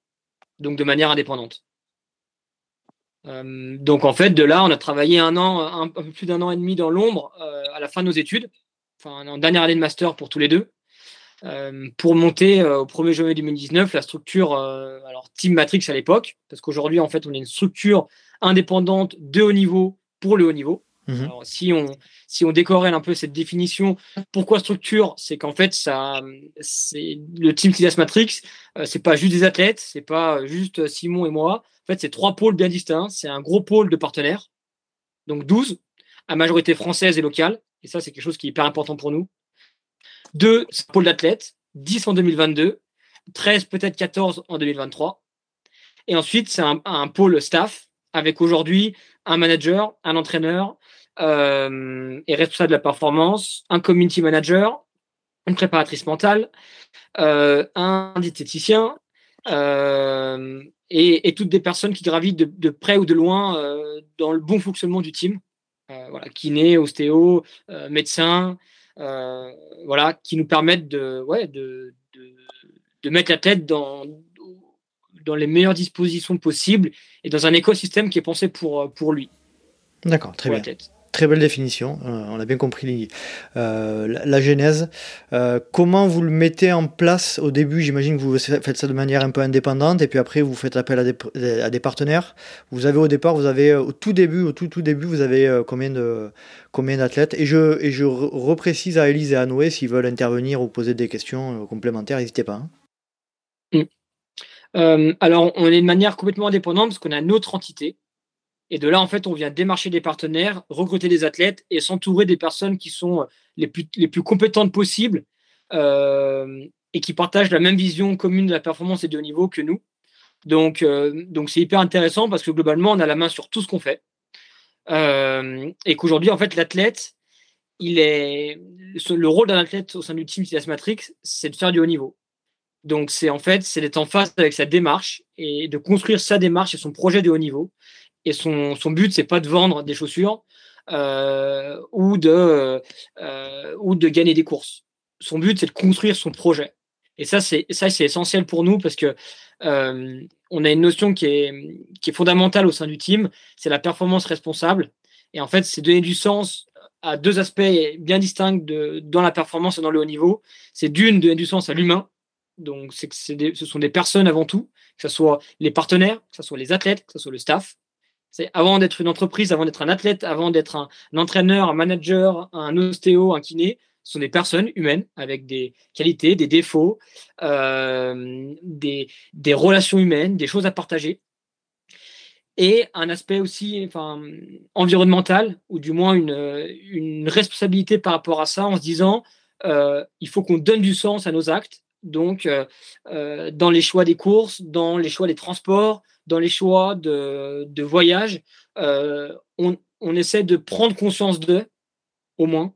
donc de manière indépendante. Euh, donc en fait, de là, on a travaillé un an, un, peu plus d'un an et demi dans l'ombre à la fin de nos études, enfin en dernière année de master pour tous les deux. Euh, pour monter euh, au 1er janvier 2019 la structure euh, alors Team Matrix à l'époque, parce qu'aujourd'hui en fait on est une structure indépendante de haut niveau pour le haut niveau. Mhm. Alors, si on si on décorèle un peu cette définition, pourquoi structure? C'est qu'en fait ça c'est le Team Silas Matrix, c'est pas juste des athlètes, c'est pas juste Simon et moi. En fait, c'est trois pôles bien distincts. C'est un gros pôle de partenaires, donc 12 à majorité française et locale. Et ça, c'est quelque chose qui est hyper important pour nous. Deux pôles d'athlètes, 10 en 2022, 13 peut-être 14 en 2023. Et ensuite, c'est un, pôle staff avec aujourd'hui un manager, un entraîneur euh, et responsable de la performance, un community manager, une préparatrice mentale, euh, un diététicien euh, et, toutes des personnes qui gravitent de, près ou de loin dans le bon fonctionnement du team. voilà, kiné, ostéo, médecin, euh, voilà, qui nous permettent de, ouais, de, de mettre l'athlète dans, dans les meilleures dispositions possibles et dans un écosystème qui est pensé pour, pour lui. D'accord, très bien. Très belle définition, euh, on a bien compris euh, la, genèse. Euh, comment vous le mettez en place au début J'imagine que vous faites ça de manière un peu indépendante et puis après vous faites appel à des, partenaires. Vous avez au départ, vous avez au tout début, au tout, tout début, vous avez combien de combien d'athlètes Et je, et je reprécise à Elise et à Noé s'ils veulent intervenir ou poser des questions complémentaires, n'hésitez pas. Hein. Mm. alors on est de manière complètement indépendante parce qu'on a notre entité et de là, en fait, on vient démarcher des partenaires, recruter des athlètes et s'entourer des personnes qui sont les plus, les plus compétentes possibles euh, et qui partagent la même vision commune de la performance et de haut niveau que nous. Donc, euh, donc c'est hyper intéressant parce que globalement, on a la main sur tout ce qu'on fait. Euh, et qu'aujourd'hui, en fait, l'athlète, il est le rôle d'un athlète au sein du team Silas Matrix, c'est de faire du haut niveau. Donc, c'est en fait, c'est d'être en face avec sa démarche et de construire sa démarche et son projet de haut niveau et son, son but, c'est pas de vendre des chaussures euh, ou, de, euh, ou de gagner des courses. Son but, c'est de construire son projet. Et ça, c'est ça, c'est essentiel pour nous parce que euh, on a une notion qui est, qui est fondamentale au sein du team, c'est la performance responsable. Et en fait, c'est donner du sens à deux aspects bien distincts de, dans la performance et dans le haut niveau. C'est d'une, donner du sens à l'humain. Donc, c'est ce sont des personnes avant tout, que ce soit les partenaires, que ce soit les athlètes, que ce soit le staff. C'est avant d'être une entreprise, avant d'être un athlète, avant d'être un, entraîneur, un manager, un ostéo, un kiné, ce sont des personnes humaines avec des qualités, des défauts, euh, des, relations humaines, des choses à partager. Et un aspect aussi enfin, environnemental, ou du moins une, responsabilité par rapport à ça, en se disant, euh, il faut qu'on donne du sens à nos actes. Donc, euh, dans les choix des courses, dans les choix des transports, dans les choix de, voyage, euh, on, essaie de prendre conscience d'eux, au moins,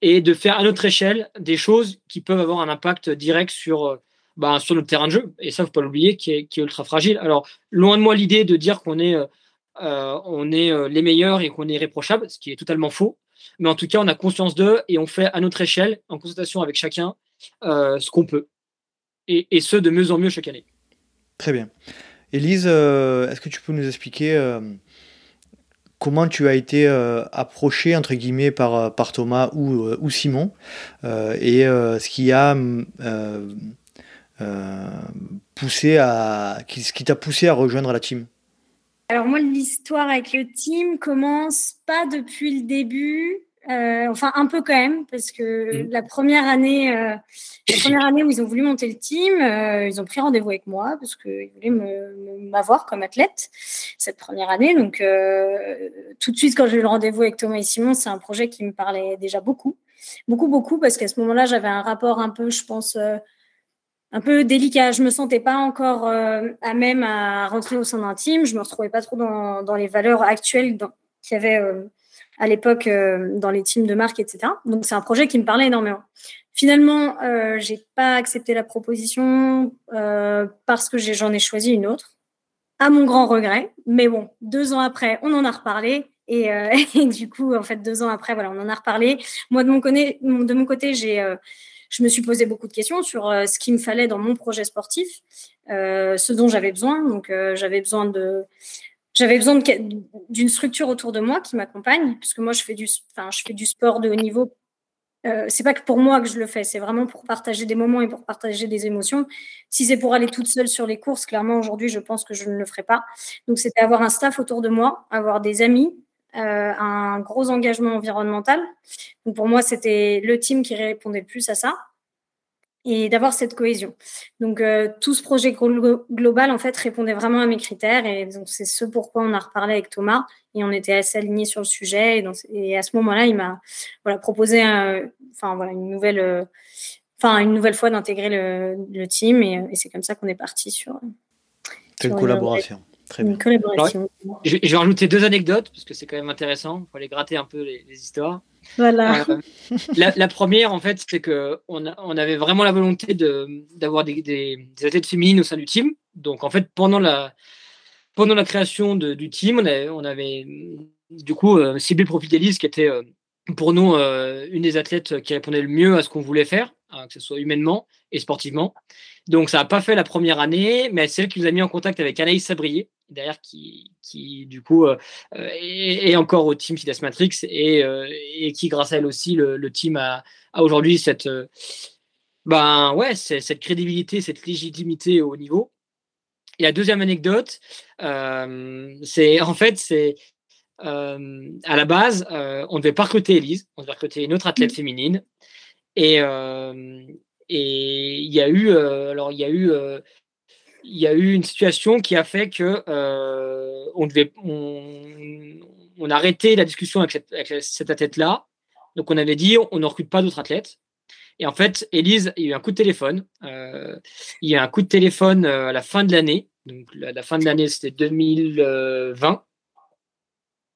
et de faire à notre échelle des choses qui peuvent avoir un impact direct sur, euh, bah, sur notre terrain de jeu. Et ça, il ne faut pas l'oublier, qui est, ultra fragile. Alors, loin de moi l'idée de dire qu'on est, euh, on est les meilleurs et qu'on est irréprochable, ce qui est totalement faux. Mais en tout cas, on a conscience d'eux et on fait à notre échelle, en consultation avec chacun, ce qu'on peut. Et, et ce, de mieux en mieux chaque année. Très bien. Elise, euh, est-ce que tu peux nous expliquer euh, comment tu as été euh, approché entre guillemets par, par Thomas ou, ou Simon et ce qui a poussé à ce qui t'a poussé à rejoindre la team? Alors moi, l'histoire avec le team commence pas depuis le début, euh, enfin, un peu quand même, parce que mmh. la première année, euh, la première année où ils ont voulu monter le team, euh, ils ont pris rendez-vous avec moi parce qu'ils voulaient m'avoir comme athlète cette première année. Donc, tout de suite, quand j'ai eu le rendez-vous avec Thomas et Simon, c'est un projet qui me parlait déjà beaucoup, beaucoup, beaucoup, parce qu'à ce moment-là, j'avais un rapport un peu, je pense, un peu délicat. Je me sentais pas encore à même à rentrer au sein d'un team. Je me retrouvais pas trop dans, dans les valeurs actuelles qu'il y avait à l'époque euh, dans les teams de marque, etc. Donc c'est un projet qui me parlait énormément. Finalement, euh, j'ai pas accepté la proposition euh, parce que j'en ai, choisi une autre, à mon grand regret. Mais bon, deux ans après, on en a reparlé. Et, euh, <laughs> du coup, en fait, deux ans après, voilà, on en a reparlé. Moi, de mon côté, j'ai, je me suis posé beaucoup de questions sur ce qu'il me fallait dans mon projet sportif, ce dont j'avais besoin. Donc, j'avais besoin de j'avais besoin d'une structure autour de moi qui m'accompagne, puisque moi, je fais du, enfin, je fais du sport de haut niveau. Euh, c'est pas que pour moi que je le fais, c'est vraiment pour partager des moments et pour partager des émotions. Si c'est pour aller toute seule sur les courses, clairement aujourd'hui, je pense que je ne le ferai pas. Donc, c'était avoir un staff autour de moi, avoir des amis, euh, un gros engagement environnemental. Donc, pour moi, c'était le team qui répondait le plus à ça et d'avoir cette cohésion. Donc euh, tout ce projet global en fait répondait vraiment à mes critères et donc c'est ce pourquoi on a reparlé avec Thomas et on était assez alignés sur le sujet et, donc, et à ce moment-là il m'a voilà proposé enfin voilà une nouvelle euh, enfin une nouvelle fois d'intégrer le, le, team et, et c'est comme ça qu'on est parti sur, sur une collaboration. Très bien. Une collaboration. je, vais rajouter deux anecdotes parce que c'est quand même intéressant. Il faut aller gratter un peu les, les histoires. Voilà. Euh, la, première, en fait, c'est qu'on on avait vraiment la volonté d'avoir des, des, athlètes féminines au sein du team. Donc, en fait, pendant la, pendant la création du team, on avait, on avait du coup euh, ciblé le profil d'Elise, qui était euh, pour nous une des athlètes qui répondait le mieux à ce qu'on voulait faire, hein, que ce soit humainement et sportivement. Donc, ça n'a pas fait la première année, mais c'est elle qui nous a mis en contact avec Anaïs Sabrier, derrière qui, qui du coup, est, encore au team Sidas Matrix et, et, qui, grâce à elle aussi, le, team a, a aujourd'hui cette, ben, ouais, cette crédibilité, cette légitimité au niveau. Et la deuxième anecdote, c'est en fait, c'est euh, à la base, euh, on devait pas recruter Elise, on devait recruter une autre athlète mm. féminine. Et euh, et il y a eu, alors il y a eu, il y a eu une situation qui a fait que on devait, on, a arrêté la discussion avec cette, athlète-là. Donc on avait dit, on ne recrute pas d'autres athlètes. Et en fait, Elise, il y a eu un coup de téléphone. il y a eu un coup de téléphone à la fin de l'année. Donc la fin de l'année, c'était 2020.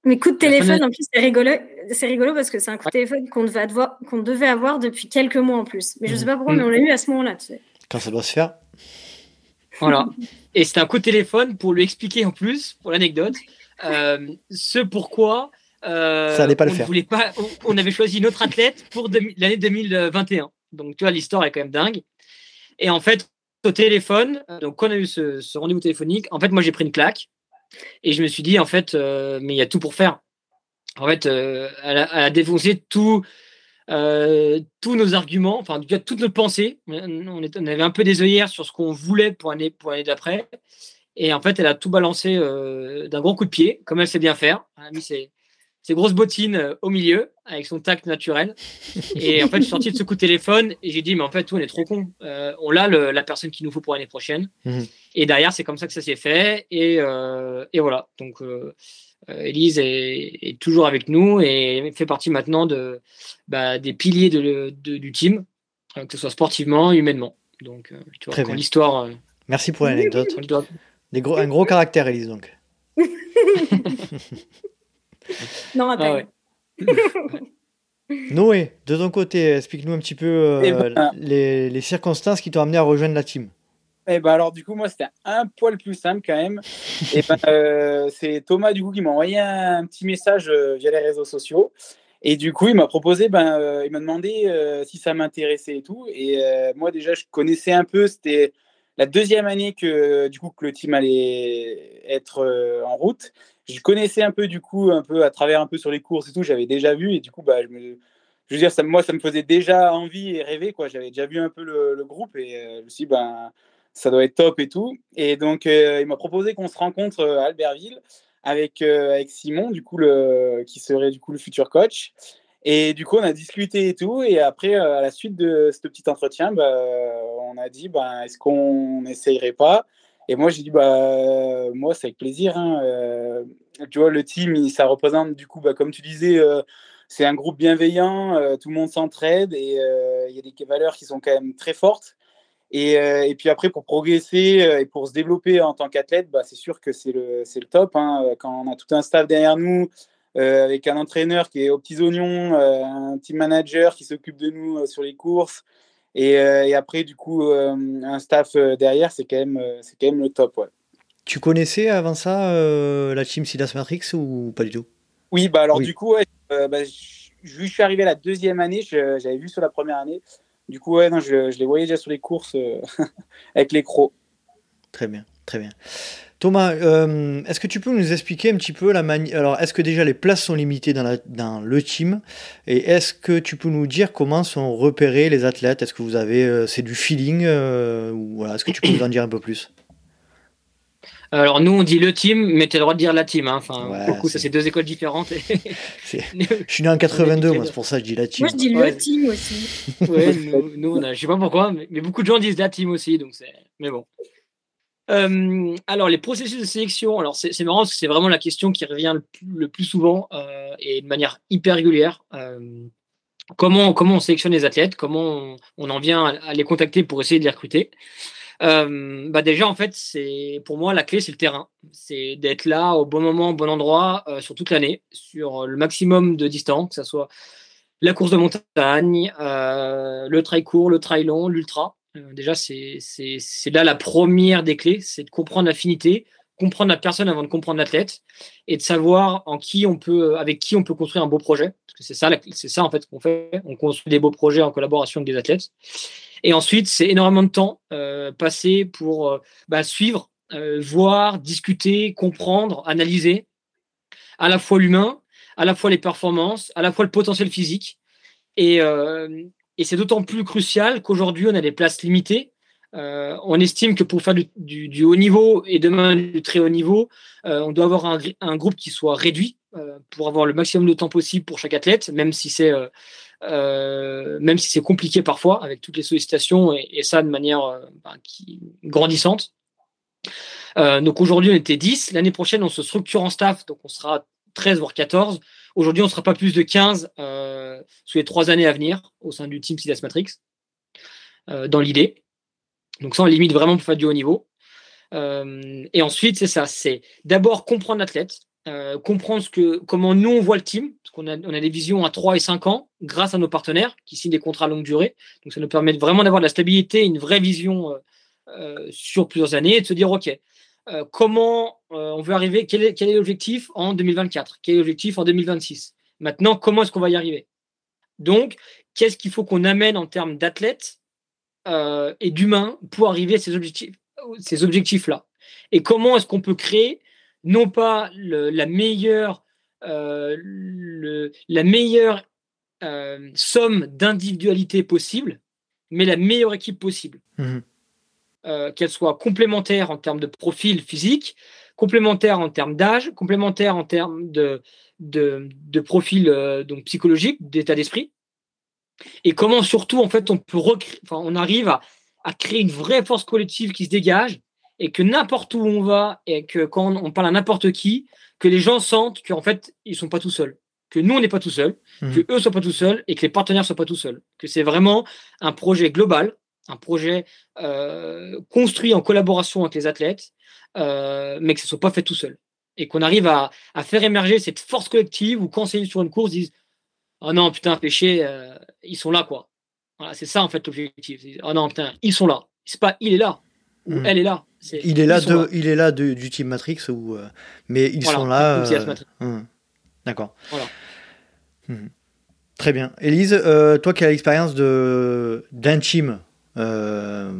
Mais coup de téléphone, en plus, c'est rigolo, c'est rigolo parce que c'est un coup de téléphone qu'on devait, avoir, qu'on devait avoir depuis quelques mois en plus. Mais je ne sais pas pourquoi, mais on l'a eu à ce moment-là. Tu sais. Quand ça doit se faire. Voilà. Et c'était un coup de téléphone pour lui expliquer en plus, pour l'anecdote, euh, ce pourquoi euh, ça pas le on faire. Voulait pas, on avait choisi une autre athlète pour l'année 2021. Donc, tu vois, l'histoire est quand même dingue. Et en fait, au téléphone, donc quand on a eu ce, ce rendez-vous téléphonique, en fait, moi, j'ai pris une claque et je me suis dit, en fait, euh, mais il y a tout pour faire. En fait, euh, elle, a, défoncé tout, euh, tous nos arguments, enfin, en toutes nos pensées. On, avait un peu des œillères sur ce qu'on voulait pour l'année pour d'après. Et en fait, elle a tout balancé d'un gros coup de pied, comme elle sait bien faire. Elle a mis ses, ses grosses bottines au milieu, avec son tact naturel. Et en fait, je suis sorti de ce coup de téléphone et j'ai dit, mais en fait, on est trop con. on a la personne qu'il nous faut pour l'année prochaine. Mmh. Et derrière, c'est comme ça que ça s'est fait. Et, euh, et voilà. Donc, euh, euh Elise est, toujours avec nous et fait partie maintenant de, bah, des piliers de, du team, euh, que ce soit sportivement, humainement. Donc, tu vois, l'histoire. Merci pour l'anecdote. Gros, un gros caractère, Elise, donc. <laughs> non, ah <laughs> Noé, de ton côté, explique-nous un petit peu eh ben, les, les, circonstances qui t'ont amené à rejoindre la team. Eh ben alors du coup moi c'était un poil plus simple quand même. Et ben, euh, c'est Thomas du coup qui m'a envoyé un petit message euh, via les réseaux sociaux. Et du coup il m'a proposé, ben euh, il m'a demandé si ça m'intéressait et tout. Et moi déjà je connaissais un peu, c'était la deuxième année que du coup que le team allait être en route. Je connaissais un peu du coup un peu à travers un peu sur les courses et tout, j'avais déjà vu et du coup bah je veux dire, moi, ça me faisait déjà envie et rêver. Quoi. J'avais déjà vu un peu le, groupe et je me suis dit, ben, ça doit être top et tout. Et donc, euh, il m'a proposé qu'on se rencontre euh, à Albertville avec, euh, avec Simon, du coup, le, qui serait du coup le futur coach. Et du coup, on a discuté et tout. Et après, à la suite de ce petit entretien, bah, on a dit, bah, est-ce qu'on n'essayerait pas Et moi, j'ai dit, bah, moi, c'est avec plaisir. Hein. tu vois, le team, ça représente, du coup, bah, comme tu disais, c'est un groupe bienveillant, tout le monde s'entraide et il y a des valeurs qui sont quand même très fortes. Euh, et, puis après, pour progresser euh, et pour se développer en tant qu'athlète, bah, c'est sûr que c'est le, le top. Hein. Quand on a tout un staff derrière nous, euh, avec un entraîneur qui est aux petits oignons, un team manager qui s'occupe de nous sur les courses, et, et, après, du coup, un staff derrière, c'est quand, même, quand même le top. Ouais. Tu connaissais avant ça la team Silas Matrix ou pas du tout? Oui, bah alors du coup, bah, je, je suis arrivé la deuxième année, j'avais vu sur la première année. Du coup, ouais, non, je, je, les voyais déjà sur les courses euh, <laughs> avec les crocs. Très bien, très bien. Thomas, euh, est-ce que tu peux nous expliquer un petit peu la manière. Alors, est-ce que déjà les places sont limitées dans, la, dans le team? Et est-ce que tu peux nous dire comment sont repérés les athlètes? Est-ce que vous avez. Euh, c'est du feeling ou voilà, Est-ce que tu peux nous en dire un peu plus? Alors nous on dit le team, mais tu as le droit de dire la team. Hein. Enfin, beaucoup, ça c'est deux écoles différentes. <laughs> <laughs> je suis né en 82, moi c'est pour ça que je dis la team. Moi je dis le team aussi. ouais, nous, nous on a, je sais pas pourquoi, mais, beaucoup de gens disent la team aussi, donc c'est. Mais bon. Euh, alors les processus de sélection, alors c'est marrant c'est vraiment la question qui revient le plus, souvent euh, et de manière hyper régulière. Euh, comment, comment on sélectionne les athlètes, comment on, en vient à, les contacter pour essayer de les recruter? Bah déjà, en fait, c'est pour moi la clé, c'est le terrain. C'est d'être là au bon moment, au bon endroit, sur toute l'année, sur le maximum de distance, que ce soit la course de montagne, le trail court, le trail long, l'ultra. Déjà, c'est là la première des clés, c'est de comprendre l'affinité, comprendre la personne avant de comprendre l'athlète et de savoir en qui on peut, avec qui on peut construire un beau projet. Parce que c'est ça, en fait qu'on fait. On construit des beaux projets en collaboration avec des athlètes. Et ensuite, c'est énormément de temps passé pour bah, suivre, voir, discuter, comprendre, analyser à la fois l'humain, à la fois les performances, à la fois le potentiel physique. Et, et c'est d'autant plus crucial qu'aujourd'hui, on a des places limitées. Euh, on estime que pour faire du, haut niveau et demain du très haut niveau, euh, on doit avoir un, groupe qui soit réduit euh, pour avoir le maximum de temps possible pour chaque athlète, même si c'est si compliqué parfois avec toutes les sollicitations et, ça de manière qui, grandissante. donc aujourd'hui on était 10, l'année prochaine on se structure en staff, donc on sera 13 voire 14. Aujourd'hui, on ne sera pas plus de 15 euh, sous les trois années à venir au sein du team Sidas Matrix, euh, dans l'idée. Donc ça, on limite vraiment pour faire du haut niveau. Euh, et ensuite, c'est ça, c'est d'abord comprendre l'athlète, comprendre ce que, comment nous, on voit le team, parce qu'on a, on a des visions à 3 et 5 ans grâce à nos partenaires qui signent des contrats à longue durée. Donc ça nous permet vraiment d'avoir de la stabilité, une vraie vision sur plusieurs années et de se dire, OK, euh, comment euh, on veut arriver, quel est, l'objectif en 2024, quel est l'objectif en 2026. Maintenant, comment est-ce qu'on va y arriver? Donc, qu'est-ce qu'il faut qu'on amène en termes d'athlètes euh, et d'humains pour arriver à ces objectifs, ces objectifs-là? Et comment est-ce qu'on peut créer non pas la meilleure, la meilleure somme d'individualité possible, mais la meilleure équipe possible? Mmh euh, qu'elle soit complémentaire en termes de profil physique, complémentaire en termes d'âge, complémentaire en termes de, de, profil euh, donc psychologique, d'état d'esprit. Et comment surtout, en fait, on peut on arrive à, créer une vraie force collective qui se dégage et que n'importe où on va et que quand on parle à n'importe qui, que les gens sentent qu'en fait, ils sont pas tout seuls. Que nous, on n'est pas tout seuls, mmh. que eux sont pas tout seuls et que les partenaires soient pas tout seuls. Que c'est vraiment un projet global un projet euh, construit en collaboration avec les athlètes, euh, mais que ce ne soit pas fait tout seul. Et qu'on arrive à, faire émerger cette force collective où quand c'est sur une course, ils disent Oh non, putain, péché, euh, ils sont là, quoi. Voilà, c'est ça en fait l'objectif. Oh non, putain, ils sont là. C'est pas il est là ou hmm. elle est là. il, est là de, il est là du team Matrix, ou, mais ils sont là. Hmm. D'accord. Voilà. Hmm. Très bien. Élise, toi qui as l'expérience d'un team euh,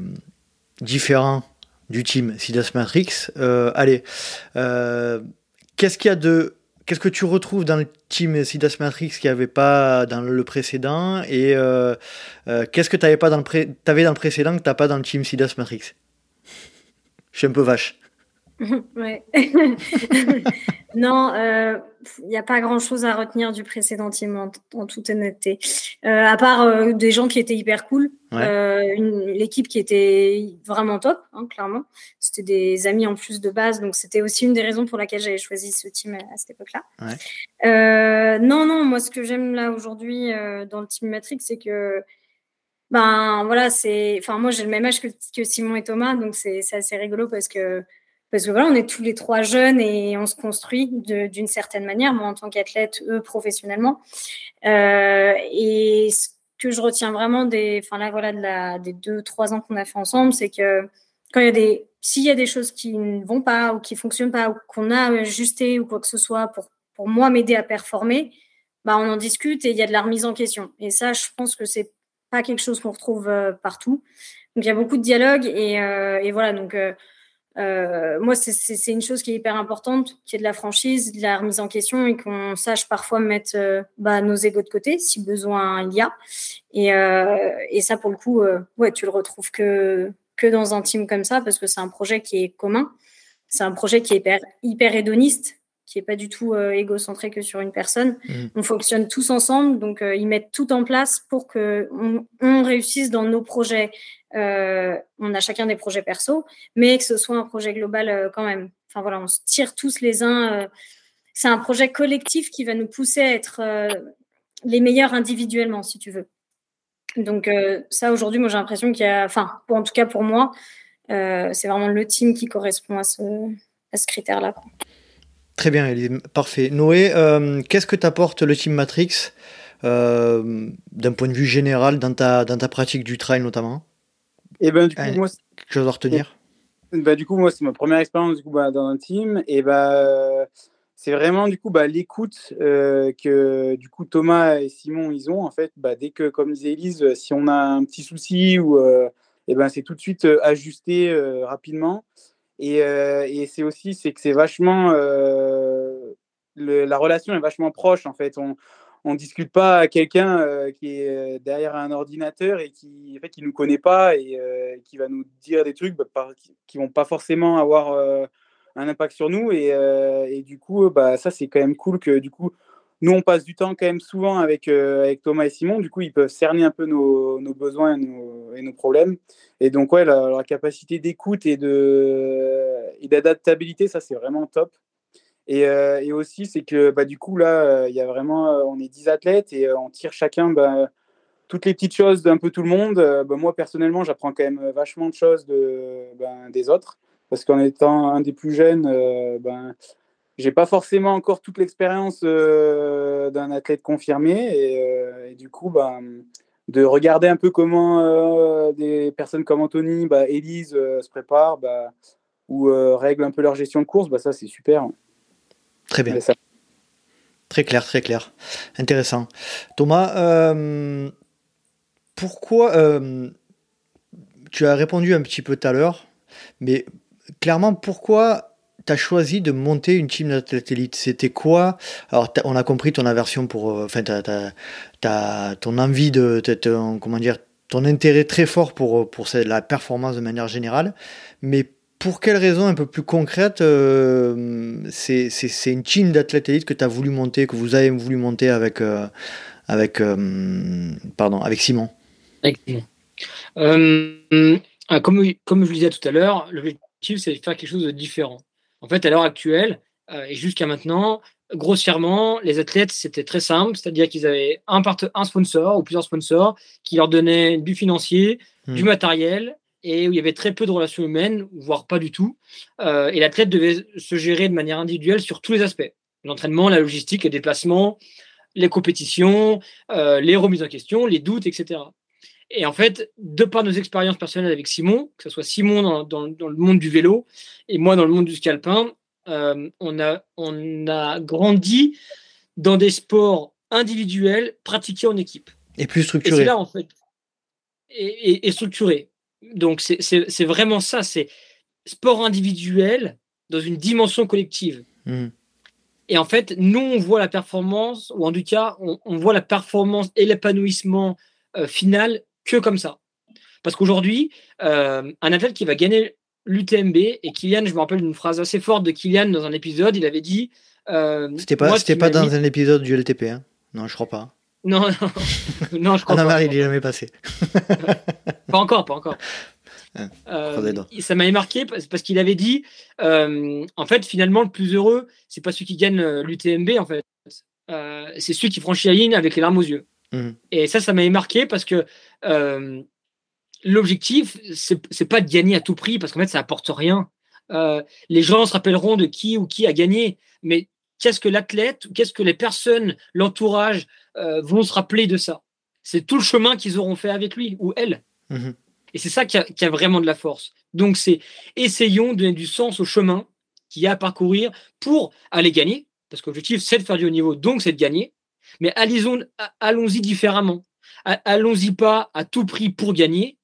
différent du team Sidas Matrix. Euh, allez, euh, qu'est-ce qu'il y a de Qu'est-ce que tu retrouves dans le team Sidas Matrix qui n'y avait pas dans le précédent Et qu'est-ce que tu n'avais dans, le avais dans le précédent que tu n'as pas dans le team Sidas Matrix? Je suis un peu vache. <laughs> ouais. <laughs> non, il euh, n'y a pas grand-chose à retenir du précédent team en, toute honnêteté. Euh, à part euh, des gens qui étaient hyper cool, l'équipe qui était vraiment top, hein, clairement. C'était des amis en plus de base, donc c'était aussi une des raisons pour laquelle j'avais choisi ce team à, cette époque-là. non, non, moi ce que j'aime là aujourd'hui dans le team Matrix, c'est que ben voilà, c'est, enfin moi j'ai le même âge que, que Simon et Thomas, donc c'est assez rigolo parce que parce que voilà, on est tous les trois jeunes et on se construit d'une certaine manière, moi en tant qu'athlète, eux professionnellement. Euh, et ce que je retiens vraiment des, enfin là voilà, des deux trois ans qu'on a fait ensemble, c'est que quand il y a des, s'il y a des choses qui ne vont pas ou qui fonctionnent pas ou qu'on a ajusté ou quoi que ce soit pour pour moi m'aider à performer, bah on en discute et il y a de la remise en question. Et ça, je pense que c'est pas quelque chose qu'on retrouve euh, partout. Donc il y a beaucoup de dialogue et, euh, et voilà donc euh, moi, c'est une chose qui est hyper importante, qui est de la franchise, de la remise en question et qu'on sache parfois mettre euh, bah, nos égos de côté si besoin il y a. Et, euh, et ça, pour le coup, euh, ouais, tu le retrouves que, que dans un team comme ça parce que c'est un projet qui est commun. C'est un projet qui est hyper, hyper hédoniste, qui est pas du tout égocentré que sur une personne. Mmh. On fonctionne tous ensemble, donc ils mettent tout en place pour que on, on réussisse dans nos projets euh, on a chacun des projets perso, mais que ce soit un projet global euh, quand même. Enfin voilà, on se tire tous les uns. Euh, c'est un projet collectif qui va nous pousser à être les meilleurs individuellement, si tu veux. Donc ça, aujourd'hui, moi j'ai l'impression qu'il y a, enfin, en tout cas pour moi, c'est vraiment le team qui correspond à ce, critère-là. Très bien, parfait. Noé, qu'est-ce que t'apporte le team Matrix d'un point de vue général dans ta, dans ta pratique du trail notamment? Et ben, du coup, moi, quelque chose à retenir? Bah, Du coup, moi, c'est ma première expérience du coup, bah, dans un team. Et bah, c'est vraiment du coup bah, l'écoute que du coup Thomas et Simon ils ont en fait. Bah, dès que, comme disait Elise, si on a un petit souci ou et ben c'est tout de suite ajusté rapidement. Et, et c'est aussi c'est que c'est vachement la relation est vachement proche en fait. On, on discute pas à quelqu'un euh, qui est euh, derrière un ordinateur et qui en fait nous connaît pas et euh, qui va nous dire des trucs bah, qui, vont pas forcément avoir un impact sur nous et, et du coup bah ça c'est quand même cool que du coup nous on passe du temps quand même souvent avec avec Thomas et Simon du coup ils peuvent cerner un peu nos, nos besoins et nos, et problèmes et donc ouais la capacité d'écoute et et d'adaptabilité ça c'est vraiment top euh, et, aussi, c'est que bah, du coup, là, euh, il y a vraiment, euh, on est 10 athlètes et on tire chacun bah, toutes les petites choses d'un peu tout le monde. Bah, moi, personnellement, j'apprends quand même vachement de choses de, ben, des autres. Parce qu'en étant un des plus jeunes, ben, j'ai pas forcément encore toute l'expérience d'un athlète confirmé. Et, du coup, ben, de regarder un peu comment des personnes comme Anthony, bah, Elise se préparent ou règlent un peu leur gestion de course, ça, c'est super. Très bien. Très clair, très clair. Intéressant. Thomas, euh, pourquoi euh, tu as répondu un petit peu tout à l'heure, mais clairement, pourquoi tu as choisi de monter une team d'athlètes C'était quoi? Alors, on a compris ton aversion pour. Euh, enfin, ton envie de. comment dire ton intérêt très fort pour, pour la performance de manière générale, mais pour quelle raison un peu plus concrète euh, c'est, une team d'athlètes que tu as voulu monter, que vous avez voulu monter avec, euh, avec, euh, pardon, avec Simon? Ah, comme, comme je le disais tout à l'heure, l'objectif c'est de faire quelque chose de différent. En fait, à l'heure actuelle, et jusqu'à maintenant, grossièrement, les athlètes, c'était très simple, c'est-à-dire qu'ils avaient un, un sponsor ou plusieurs sponsors qui leur donnaient du financier, du hmm. matériel et où il y avait très peu de relations humaines, voire pas du tout. Euh, et l'athlète devait se gérer de manière individuelle sur tous les aspects. L'entraînement, la logistique, les déplacements, les compétitions, euh, les remises en question, les doutes, etc. Et en fait, de par nos expériences personnelles avec Simon, que ce soit Simon dans, le monde du vélo et moi dans le monde du scalpin, euh, on, a, on a grandi dans des sports individuels pratiqués en équipe. Et plus structurés. Et c'est là, en fait. Et, et, et structurés. Donc c'est vraiment ça, c'est sport individuel dans une dimension collective. Mmh. Et en fait, nous, on voit la performance, ou en tout cas, on, voit la performance et l'épanouissement euh, final que comme ça. Parce qu'aujourd'hui, euh, un athlète qui va gagner l'UTMB, et Kylian, je me rappelle d'une phrase assez forte de Kylian dans un épisode, il avait dit... Euh, c'était pas, pas dans un épisode du LTP, hein non, je crois pas. Non, non, <laughs> non, je crois pas. il est jamais passé. <laughs> pas encore, pas encore. Euh, ça m'avait marqué parce qu'il avait dit euh, en fait finalement le plus heureux c'est pas celui qui gagne l'UTMB en fait c'est celui qui franchit la ligne avec les larmes aux yeux mmh. et ça ça m'avait marqué parce que l'objectif c'est pas de gagner à tout prix parce qu'en fait ça apporte rien les gens se rappelleront de qui ou qui a gagné mais qu'est-ce que l'athlète qu'est-ce que les personnes l'entourage euh, vont se rappeler de ça? C'est tout le chemin qu'ils auront fait avec lui ou elle. Mhm. Et c'est ça qui a, vraiment de la force. Donc, c'est essayons de donner du sens au chemin qu'il y a à parcourir pour aller gagner, parce que l'objectif, c'est de faire du haut niveau, donc c'est de gagner. Mais allons-y différemment. Allons-y pas à tout prix pour gagner.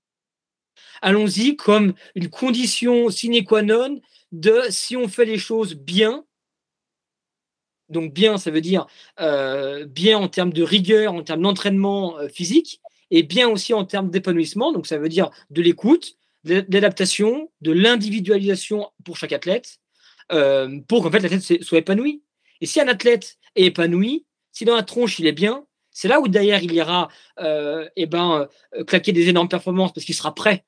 Allons-y comme une condition sine qua non de si on fait les choses bien, donc bien, ça veut dire euh, bien en termes de rigueur, en termes d'entraînement euh, physique, et bien aussi en termes d'épanouissement. Donc ça veut dire de l'écoute, de l'adaptation, de l'individualisation pour chaque athlète, euh, pour qu'en fait l'athlète soit épanoui. Et si un athlète est épanoui, si dans la tronche il est bien, c'est là où derrière il ira eh ben, claquer des énormes performances parce qu'il sera prêt,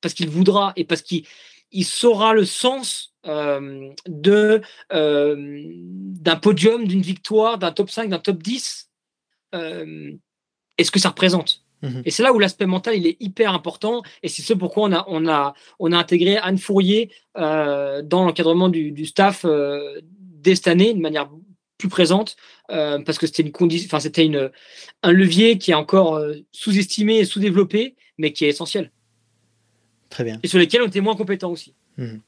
parce qu'il voudra et parce qu'il il saura le sens euh, de euh, d'un podium, d'une victoire, d'un top 5, d'un top 10 euh, et ce que ça représente. Mhm. Et c'est là où l'aspect mental il est hyper important et c'est ce pourquoi on a, on a, on a intégré Anne Fourier dans l'encadrement du, staff dès cette année de manière plus présente parce que c'était une condition, enfin c'était une un levier qui est encore sous-estimé et sous-développé mais qui est essentiel. Très bien. Et sur lesquels on était moins compétents aussi. Mhm.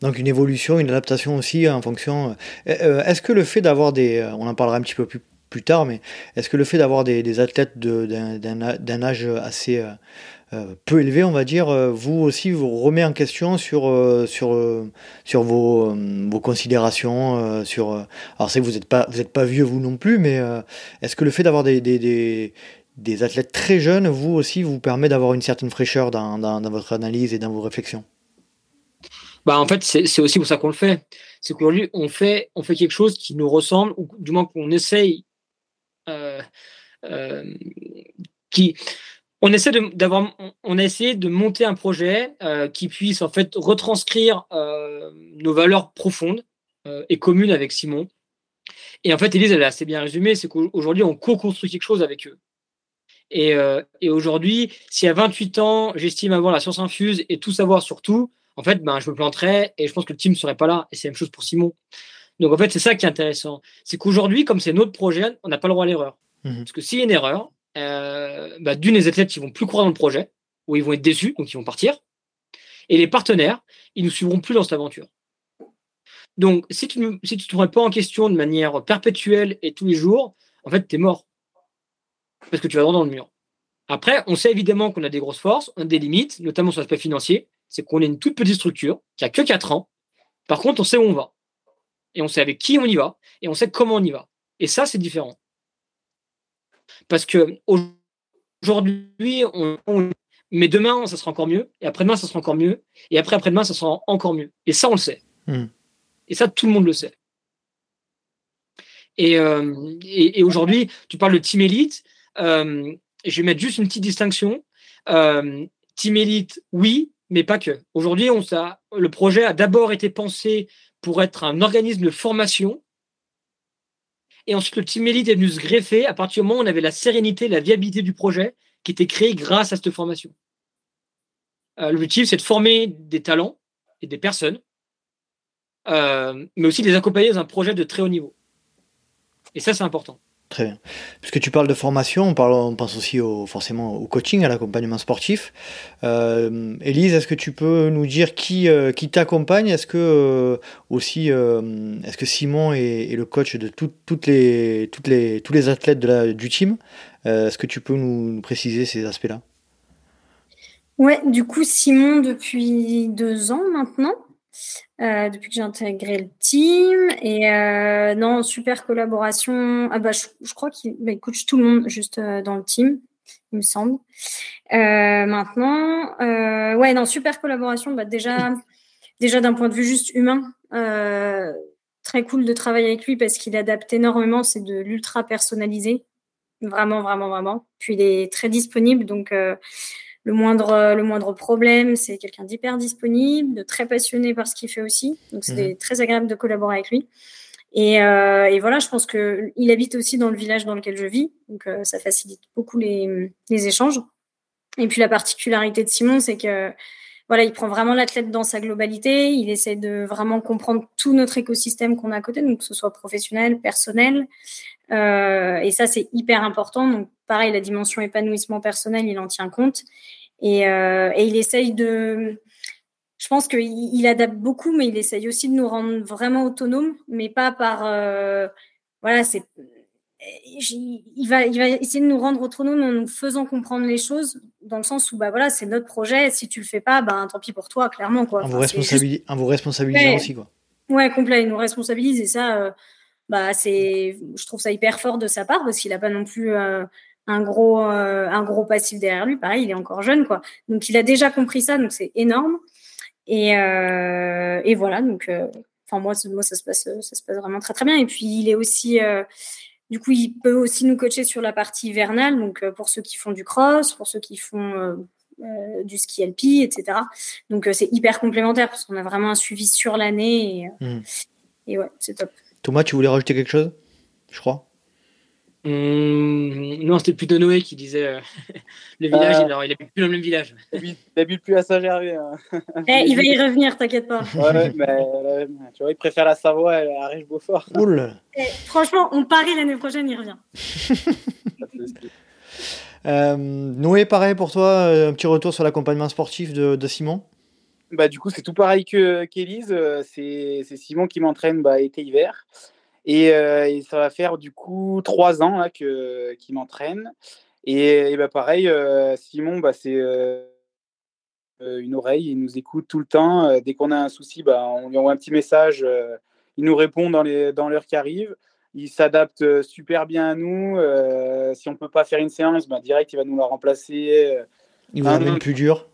Donc une évolution, une adaptation aussi en fonction. Est-ce que le fait d'avoir des, on en parlera un petit peu plus, plus tard, mais est-ce que le fait d'avoir des, des, athlètes d'un âge assez euh, peu élevé, on va dire, euh, vous aussi vous remet en question sur, euh, sur, sur vos, vos considérations, sur... alors c'est que vous n'êtes pas, pas vieux vous non plus, mais est-ce que le fait d'avoir des, des, des, athlètes très jeunes, vous aussi, vous permet d'avoir une certaine fraîcheur dans, dans, dans, votre analyse et dans vos réflexions? Bah, En fait, c'est aussi pour ça qu'on le fait. C'est qu'aujourd'hui, on fait, on fait quelque chose qui nous ressemble, ou du moins qu'on essaye, qui on essaie d'avoir, on a essayé de monter un projet euh, qui puisse en fait retranscrire euh, nos valeurs profondes euh, et communes avec Simon. Et en fait, Elise, elle a assez bien résumé, c'est qu'aujourd'hui, on co-construit quelque chose avec eux. Et, et aujourd'hui, si à 28 ans, j'estime avoir la science infuse et tout savoir sur tout, en fait, ben, je me planterais et je pense que le team ne serait pas là. Et c'est la même chose pour Simon. Donc en fait, c'est ça qui est intéressant. C'est qu'aujourd'hui, comme c'est notre projet, on n'a pas le droit à l'erreur. Mmh Parce que s'il y a une erreur, euh, bah, d'une, les athlètes qui vont plus croire dans le projet, ou ils vont être déçus, donc ils vont partir. Et les partenaires, ils ne suivront plus dans cette aventure. Donc, si tu ne si tu te remets pas en question de manière perpétuelle et tous les jours, en fait, tu es mort. Parce que tu vas droit dans le mur. Après, on sait évidemment qu'on a des grosses forces, on a des limites, notamment sur l'aspect financier. C'est qu'on est une toute petite structure qui a que 4 ans. Par contre, on sait où on va. Et on sait avec qui on y va. Et on sait comment on y va. Et ça, c'est différent. Parce que aujourd'hui, on, mais demain, ça sera encore mieux, et après-demain, ça sera encore mieux, et après après-demain, ça sera encore mieux. Et ça, on le sait. Hmm. Et ça, tout le monde le sait. Et, euh, et, aujourd'hui, tu parles de Team Elite. Euh, je vais mettre juste une petite distinction. Euh, team Elite, oui, mais pas que. Aujourd'hui, on, le projet a d'abord été pensé pour être un organisme de formation et ensuite, le Team Elite est venu se greffer à partir du moment où on avait la sérénité, la viabilité du projet qui était créé grâce à cette formation. Euh, L'objectif, c'est de former des talents et des personnes, euh, mais aussi de les accompagner dans un projet de très haut niveau. Et ça, c'est important. Très bien. Puisque tu parles de formation, on, pense aussi au, forcément au coaching, à l'accompagnement sportif. Euh, Élise, est-ce que tu peux nous dire qui, euh, t'accompagne? Est-ce que euh, aussi, euh, est-ce que Simon est, le coach de toutes les, tous les athlètes du team? Est-ce que tu peux nous, nous préciser ces aspects-là? Ouais, du coup, Simon, depuis deux ans maintenant, euh, depuis que j'ai intégré le team. Et euh, non, super collaboration. Ah bah, je, crois qu'il bah, coach tout le monde juste euh, dans le team, il me semble. maintenant, ouais, non, super collaboration. Bah, déjà, déjà d'un point de vue juste humain, très cool de travailler avec lui parce qu'il adapte énormément. C'est de l'ultra personnalisé. Vraiment, vraiment, vraiment. Puis il est très disponible. Donc, le moindre, le moindre problème, c'est quelqu'un d'hyper disponible, de très passionné par ce qu'il fait aussi. Donc, c'est mhm. très agréable de collaborer avec lui. Et, euh, et, voilà, je pense qu'il habite aussi dans le village dans lequel je vis. Donc, euh, ça facilite beaucoup les, les, échanges. Et puis, la particularité de Simon, c'est que il prend vraiment l'athlète dans sa globalité. Il essaie de vraiment comprendre tout notre écosystème qu'on a à côté, donc que ce soit professionnel, personnel. Euh, et ça, c'est hyper important. Donc, pareil, la dimension épanouissement personnel, il en tient compte. Et, euh, il essaye de. Je pense qu'il il adapte beaucoup, mais il essaye aussi de nous rendre vraiment autonomes, mais pas par. Euh, voilà, c'est. Il va, il va essayer de nous rendre autonomes en nous faisant comprendre les choses, dans le sens où bah voilà, c'est notre projet. Si tu le fais pas, ben tant pis pour toi, clairement quoi. En vous, vous responsabilisant aussi quoi. Ouais, complet. Il nous responsabilise et ça, bah c'est, je trouve ça hyper fort de sa part parce qu'il a pas non plus euh, un gros euh, un gros passif derrière lui. Pareil, il est encore jeune quoi. Donc il a déjà compris ça, donc c'est énorme. Et, euh, et voilà, donc enfin moi, moi ça se passe ça se passe vraiment très très bien. Et puis il est aussi du coup, il peut aussi nous coacher sur la partie hivernale, donc pour ceux qui font du cross, pour ceux qui font du ski alpi, etc. Donc c'est hyper complémentaire parce qu'on a vraiment un suivi sur l'année et, mmh. et ouais, c'est top. Thomas, tu voulais rajouter quelque chose? Je crois. Hum, non, c'était plutôt Noé qui disait euh, <laughs> le village, euh, il n'habite plus dans le même village. Il n'habite plus à Saint-Gervais. Hein. <laughs> Eh, il va y revenir, t'inquiète pas. Ouais, mais euh, tu vois, il préfère la Savoie à Riche-Beaufort. Eh, franchement, on parie l'année prochaine, il revient. <laughs> Noé, pareil pour toi, un petit retour sur l'accompagnement sportif de, de Simon? Bah, du coup, c'est tout pareil que qu'Élise. c'est Simon qui m'entraîne bah, été-hiver. Et, et, ça va faire du coup trois ans que qu'il m'entraîne. Et, bah, pareil, Simon, bah, c'est une oreille, il nous écoute tout le temps. dès qu'on a un souci, bah, on lui envoie un petit message, il nous répond dans l'heure dans qui arrive. Il s'adapte super bien à nous. si on ne peut pas faire une séance, bah, direct, il va nous la remplacer. Il vous amène plus dur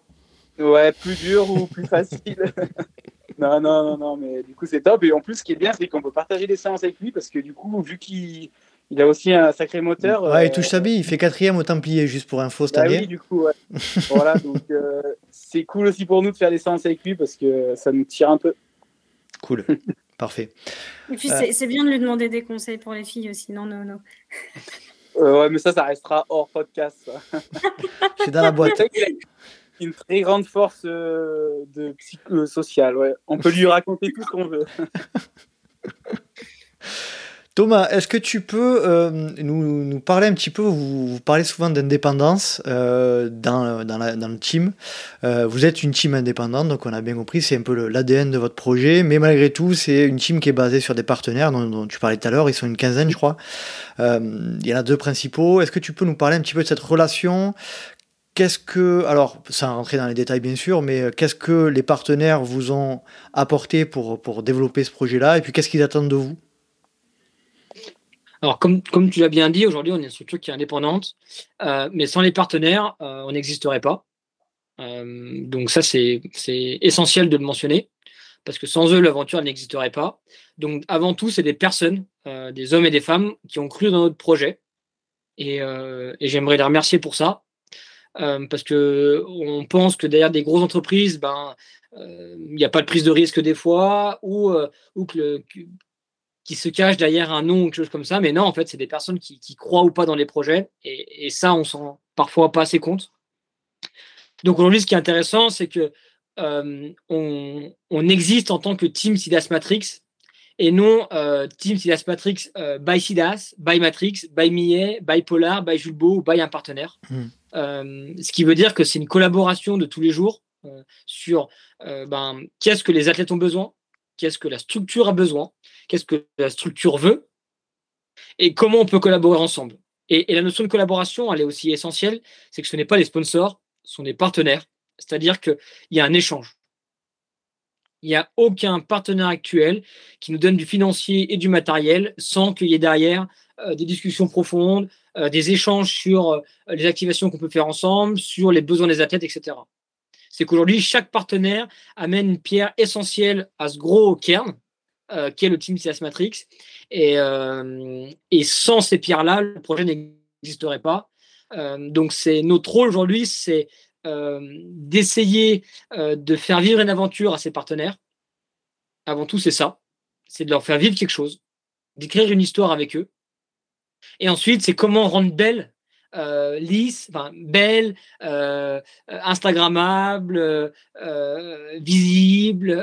Ouais, plus dur ou plus facile. <laughs> non, non, non, non, mais du coup, c'est top. Et en plus, ce qui est bien, c'est qu'on peut partager des séances avec lui parce que du coup, vu qu'il il a aussi un sacré moteur. Ouais, il touche sa bille, il fait quatrième au Templier, juste pour info cette bah année. Oui, du coup, ouais. voilà, <laughs> donc euh, c'est cool aussi pour nous de faire des séances avec lui parce que ça nous tire un peu. Cool, <laughs> parfait. Et puis euh. c'est bien de lui demander des conseils pour les filles aussi, non, non, non. Euh, ouais, mais ça, ça restera hors podcast. c'est <laughs> dans la boîte. Une très grande force de psycho sociale, ouais. On peut lui raconter tout ce qu'on veut. <laughs> Thomas, est-ce que tu peux euh, nous, parler un petit peu, vous, parlez souvent d'indépendance euh, dans, le team. Euh, vous êtes une team indépendante, donc on a bien compris, c'est un peu l'ADN de votre projet, mais malgré tout, c'est une team qui est basée sur des partenaires dont, tu parlais tout à l'heure, ils sont une quinzaine je crois. il y en a deux principaux. Est-ce que tu peux nous parler un petit peu de cette relation? Qu'est-ce que, alors, sans rentrer dans les détails bien sûr, mais qu'est-ce que les partenaires vous ont apporté pour, pour développer ce projet-là Et puis qu'est-ce qu'ils attendent de vous? Alors, comme, comme tu l'as bien dit, aujourd'hui, on est une structure qui est indépendante, euh, mais sans les partenaires, euh, on n'existerait pas. Euh, donc ça, c'est essentiel de le mentionner, parce que sans eux, l'aventure n'existerait pas. Donc, avant tout, c'est des personnes, des hommes et des femmes, qui ont cru dans notre projet. Et, et j'aimerais les remercier pour ça, parce que on pense que derrière des grosses entreprises, ben, il n'y a pas de prise de risque des fois, ou, ou que, qui se cache derrière un nom ou quelque chose comme ça. Mais non, en fait, c'est des personnes qui, croient ou pas dans les projets. Et, ça, on s'en rend parfois pas assez compte. Donc aujourd'hui, ce qui est intéressant, c'est que euh, on, existe en tant que Team Sidas Matrix et non euh, Team Sidas Matrix euh, by Sidas, by Matrix, by Millet, by Polar, by Julbo ou by un partenaire. Hmm. Ce qui veut dire que c'est une collaboration de tous les jours sur ben, qu'est-ce que les athlètes ont besoin, qu'est-ce que la structure a besoin, qu'est-ce que la structure veut, et comment on peut collaborer ensemble. Et, la notion de collaboration, elle est aussi essentielle, c'est que ce n'est pas les sponsors, ce sont des partenaires, c'est-à-dire qu'il y a un échange. Il n'y a aucun partenaire actuel qui nous donne du financier et du matériel sans qu'il y ait derrière euh, des discussions profondes, euh, des échanges sur euh, les activations qu'on peut faire ensemble, sur les besoins des athlètes, etc c'est qu'aujourd'hui, chaque partenaire amène une pierre essentielle à ce gros cairn, qui est le Team CS Matrix. Euh, et, sans ces pierres-là, le projet n'existerait pas. Donc, c'est notre rôle aujourd'hui, c'est d'essayer de faire vivre une aventure à ses partenaires. Avant tout, c'est ça. C'est de leur faire vivre quelque chose, d'écrire une histoire avec eux. Et ensuite, c'est comment rendre belle euh, lisse, belle, euh, Instagrammable, euh, visible,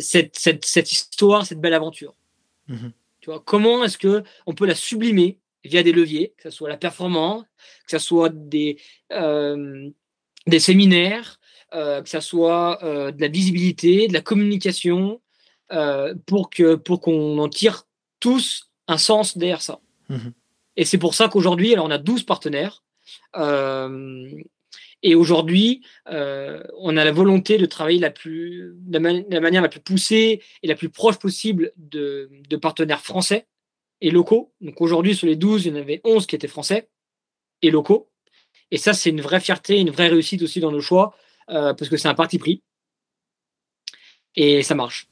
cette, cette, cette, histoire, cette belle aventure. Mmh tu vois, comment est-ce que on peut la sublimer via des leviers, que ce soit la performance, que ce soit des, des séminaires, que ce soit de la visibilité, de la communication, pour que pour qu'on en tire tous un sens derrière ça. Mmh et c'est pour ça qu'aujourd'hui, alors on a 12 partenaires. Euh, et aujourd'hui, euh, on a la volonté de travailler la, plus, la, manière la plus poussée et la plus proche possible de, partenaires français et locaux. Donc aujourd'hui, sur les 12, il y en avait 11 qui étaient français et locaux. Et ça, c'est une vraie fierté, une vraie réussite aussi dans nos choix, euh, parce que c'est un parti pris. Et ça marche.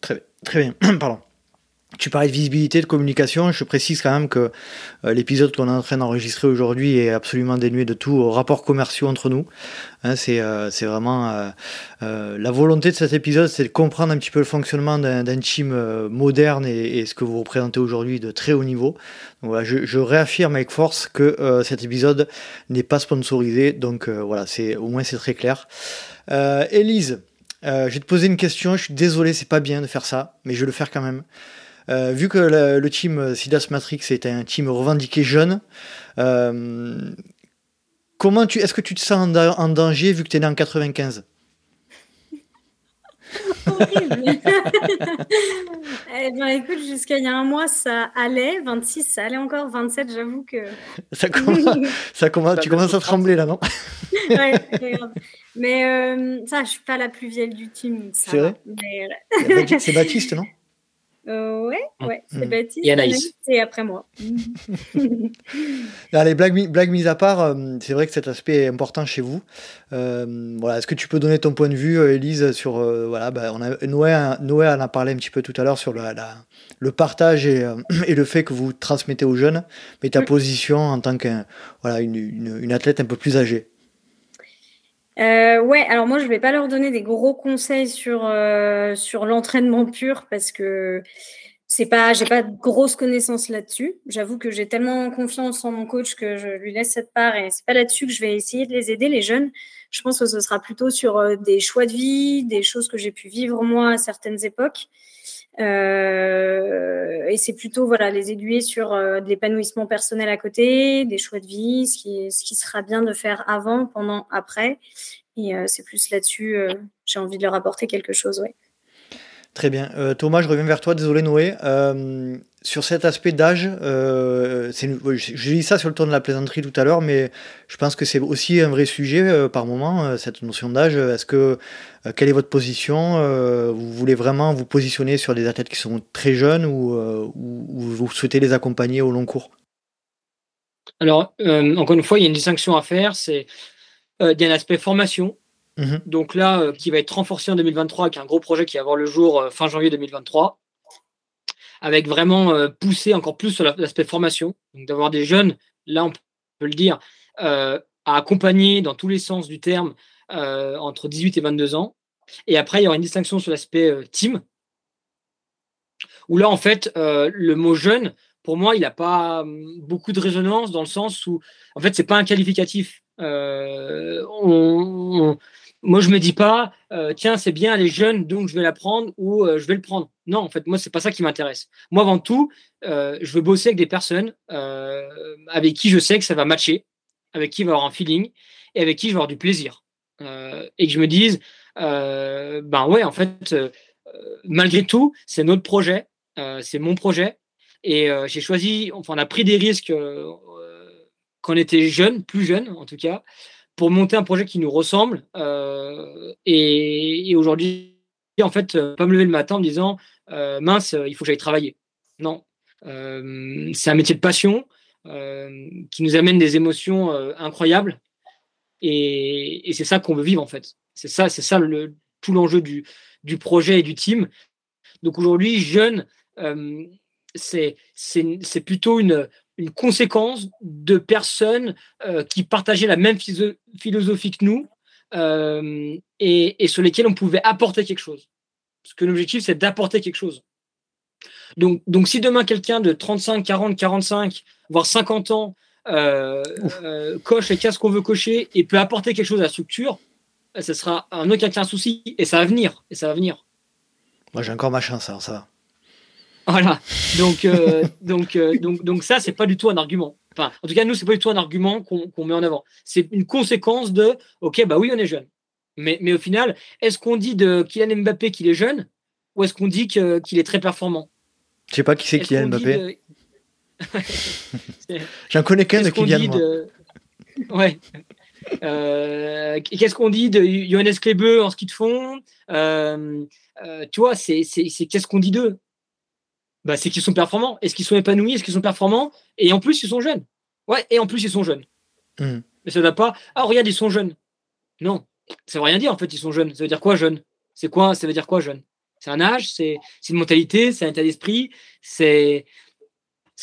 Très, très bien. <clears throat> Pardon. Tu parlais de visibilité, de communication. Je précise quand même que euh, l'épisode qu'on est en train d'enregistrer aujourd'hui est absolument dénué de tout rapport commerciaux entre nous. Hein, c'est euh, vraiment euh, la volonté de cet épisode, c'est de comprendre un petit peu le fonctionnement d'un team moderne et, ce que vous représentez aujourd'hui de très haut niveau. Donc, voilà, je, je, réaffirme avec force que cet épisode n'est pas sponsorisé. Donc voilà, c'est au moins c'est très clair. Élise, je vais te poser une question. Je suis désolé, c'est pas bien de faire ça, mais je vais le faire quand même. Euh, vu que le, team Sidas Matrix est un team revendiqué jeune, euh, comment tu, est-ce que tu te sens en, danger vu que tu es né en 95 horrible. <laughs> <laughs> eh ben, écoute, jusqu'à il y a un mois, ça allait. 26, ça allait encore. 27, j'avoue que. <laughs> Ça commence, ça commence, tu commences à trembler là, non? Ouais, Mais euh, ça, je suis pas la plus vieille du team. C'est vrai? C'est Baptiste, non? Euh, ouais, ouais, c'est mmh. Baptiste. Et Anaïs. Et après moi. <laughs> Allez, blague, blague mise à part, euh, c'est vrai que cet aspect est important chez vous. Euh, voilà, Est-ce que tu peux donner ton point de vue, Elise, sur. voilà, bah, on a, Noé, Noé en a parlé un petit peu tout à l'heure sur la, le partage et, <clears throat> et, le fait que vous transmettez aux jeunes, mais ta mmh. position en tant qu'une voilà, une, une, une athlète un peu plus âgée. Euh, ouais, alors moi je vais pas leur donner des gros conseils sur euh, sur l'entraînement pur parce que c'est pas j'ai pas de grosses connaissances là-dessus. J'avoue que j'ai tellement confiance en mon coach que je lui laisse cette part et c'est pas là-dessus que je vais essayer de les aider les jeunes. Je pense que ce sera plutôt sur euh, des choix de vie, des choses que j'ai pu vivre moi à certaines époques. Euh, et c'est plutôt voilà les aiguiller sur euh, de l'épanouissement personnel à côté, des choix de vie, ce qui, ce qui sera bien de faire avant, pendant, après. Et euh, c'est plus là-dessus, j'ai envie de leur apporter quelque chose. Ouais. Très bien. Thomas, je reviens vers toi. Désolé Noé sur cet aspect d'âge, euh, j'ai dit ça sur le tour de la plaisanterie tout à l'heure, mais je pense que c'est aussi un vrai sujet euh, par moment, euh, cette notion d'âge. Est-ce que euh, quelle est votre position Vous voulez vraiment vous positionner sur des athlètes qui sont très jeunes ou, ou, vous souhaitez les accompagner au long cours? Alors, encore une fois, il y a une distinction à faire. C'est il y a un aspect formation. Mmh Donc là, qui va être renforcé en 2023 avec un gros projet qui va avoir le jour fin janvier 2023 avec vraiment euh, pousser encore plus sur l'aspect formation, d'avoir des jeunes, là on peut le dire, euh, à accompagner dans tous les sens du terme euh, entre 18 et 22 ans. Et après, il y aura une distinction sur l'aspect team, où là, en fait, le mot jeune, pour moi, il n'a pas hum, beaucoup de résonance dans le sens où, en fait, c'est pas un qualificatif. on, moi, je me dis pas, euh, tiens, c'est bien, les jeunes, donc je vais la prendre ou euh, je vais le prendre. Non, en fait, moi, c'est pas ça qui m'intéresse. Moi, avant tout, euh, je veux bosser avec des personnes avec qui je sais que ça va matcher, avec qui il va avoir un feeling et avec qui je vais avoir du plaisir. et que je me dise, ben ouais, en fait, malgré tout, c'est notre projet, c'est mon projet. Et j'ai choisi, enfin, on a pris des risques quand on était jeune, plus jeune en tout cas, pour monter un projet qui nous ressemble. Euh, et, aujourd'hui, en fait, euh, pas me lever le matin en me disant euh, mince, il faut que j'aille travailler. Non, c'est un métier de passion qui nous amène des émotions incroyables. Et, c'est ça qu'on veut vivre en fait. C'est ça, c'est ça tout l'enjeu du, du projet et du team. Donc aujourd'hui, jeune, c'est plutôt une, une conséquence de personnes euh, qui partageaient la même philosophie que nous euh, et, sur lesquelles on pouvait apporter quelque chose. Parce que l'objectif, c'est d'apporter quelque chose. Donc, donc si demain quelqu'un de 35, 40, 45, voire 50 ans euh, coche et casse qu'on veut cocher et peut apporter quelque chose à la structure, ce sera un aucun cas un souci et ça va venir. Et ça va venir. Moi, j'ai encore ma chance, ça va. Voilà. Donc, euh, <laughs> donc, euh, donc, donc ça, c'est pas du tout un argument. Enfin, en tout cas, nous, c'est pas du tout un argument qu'on met en avant. C'est une conséquence de, ok, bah oui, on est jeune. Mais, mais au final, est-ce qu'on dit de Kylian Mbappé qu'il est jeune ou est-ce qu'on dit qu'il est très performant? Je sais pas qui c'est Kylian Mbappé. <laughs> J'en connais qu'un de Kylian. De... Ouais. Euh, qu'est-ce qu'on dit de Johannes Klebe en ski de fond? Tu vois, c'est qu'est-ce qu'on dit d'eux? Bah, c'est qu'ils sont performants. Est-ce qu'ils sont épanouis? Est-ce qu'ils sont performants? Et en plus, ils sont jeunes. Ouais, et en plus, ils sont jeunes. Hmm. Mais ça ne pas. Ah, regarde, ils sont jeunes. Non, ça veut rien dire en fait, ils sont jeunes. Ça veut dire quoi, jeune C'est quoi? Ça veut dire quoi, jeune C'est un âge, c'est une mentalité, c'est un état d'esprit, c'est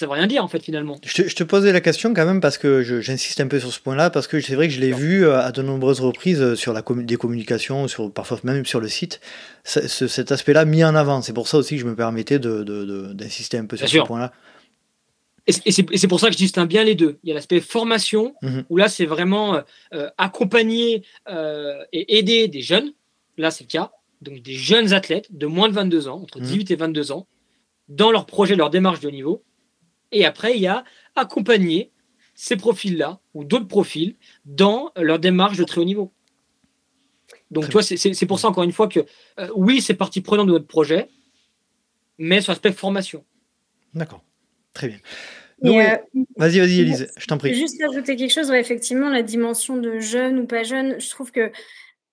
ça veut rien dire en fait finalement. Je te, posais la question quand même parce que j'insiste un peu sur ce point-là parce que c'est vrai que je l'ai vu euh, à de nombreuses reprises euh, sur la des communications, sur, parfois même sur le site, cet aspect-là mis en avant. C'est pour ça aussi que je me permettais d'insister de, un peu sur ce point-là. Et c'est pour ça que je distingue bien les deux. Il y a l'aspect formation, mhm. où là, c'est vraiment euh, accompagner et aider des jeunes. Là, c'est le cas. Donc, des jeunes athlètes de moins de 22 ans, entre 18 mhm. et 22 ans, dans leur projet, leur démarche de haut niveau. Et après, il y a accompagner ces profils-là ou d'autres profils dans leur démarche de très haut niveau. Donc, tu vois, c'est pour ça, encore une fois, que oui, c'est partie prenante de notre projet, mais sur l'aspect formation. D'accord. Très bien. vas-y, vas-y, Elise, je t'en prie. Juste ajouter quelque chose, effectivement, la dimension de jeune ou pas jeune, je trouve que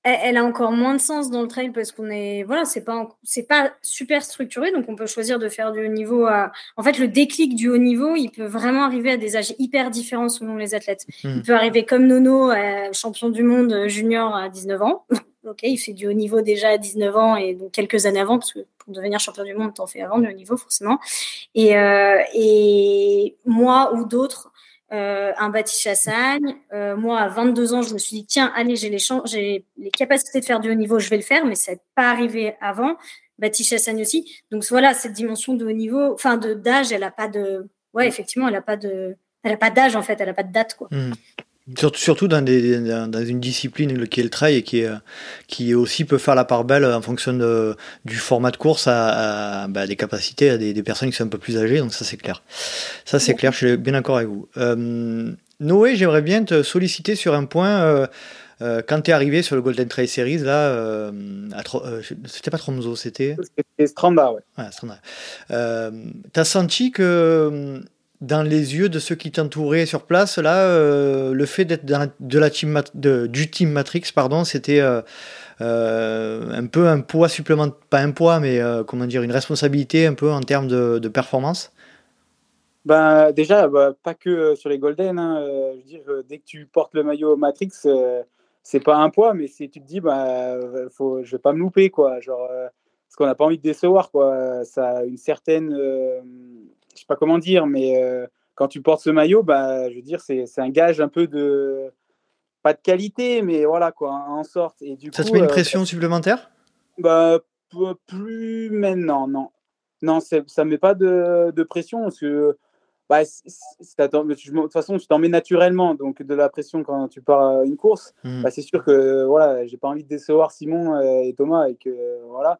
elle a encore moins de sens dans le trail parce qu'on est voilà c'est pas c'est pas super structuré donc on peut choisir de faire du haut niveau à en fait le déclic du haut niveau il peut vraiment arriver à des âges hyper différents selon les athlètes. Hmm. il peut arriver comme Nono champion du monde junior à 19 ans. <laughs> Ok il fait du haut niveau déjà à 19 ans et donc quelques années avant parce que pour devenir champion du monde t'en fais avant du haut niveau forcément. Et euh, et moi ou d'autres euh, un Baptiste Chassagne. Euh, moi, à 22 ans, je me suis dit, tiens, allez, j'ai les, les capacités de faire du haut niveau, je vais le faire, mais ça n'est pas arrivé avant. Baptiste Chassagne aussi. Donc voilà, cette dimension de haut niveau, enfin de d'âge, elle n'a pas de. Ouais, effectivement, elle n'a pas de. Elle a pas d'âge en fait, elle n'a pas de date quoi. Hmm. Surtout dans, des, dans, une discipline qui est le trail et qui, est, qui aussi peut faire la part belle en fonction de, du format de course à, à bah, des capacités à des, personnes qui sont un peu plus âgées, donc ça c'est clair. Ça c'est clair, je suis bien d'accord avec vous. Euh, Noé, j'aimerais bien te solliciter sur un point. Euh, euh, quand tu es arrivé sur le Golden Trail Series, là, c'était pas Tromso, c'était. C'était Stranda, ouais. ouais Stranda. tu as senti que dans les yeux de ceux qui t'entouraient sur place, là, euh, le fait d'être de la team du team Matrix, pardon, c'était euh, euh, un peu un poids supplémentaire, pas un poids, mais comment dire, une responsabilité un peu en termes de, performance? Ben déjà, bah, pas que sur les Golden. Hein, je veux dire, dès que tu portes le maillot Matrix, c'est pas un poids, mais tu te dis, bah, faut, je vais pas me louper, quoi. Genre, parce qu'on n'a pas envie de décevoir, quoi. Ça a une certaine je sais pas comment dire, mais euh, quand tu portes ce maillot, bah, je veux dire, c'est un gage un peu de pas de qualité, mais voilà quoi, en sorte. Et du ça te met une euh, pression supplémentaire? Bah plus maintenant, non, non, ça met pas de, de pression parce que bah, de toute façon, tu t'en mets naturellement, donc de la pression quand tu pars à une course, mmh. bah, c'est sûr que voilà, j'ai pas envie de décevoir Simon euh, et Thomas et que voilà.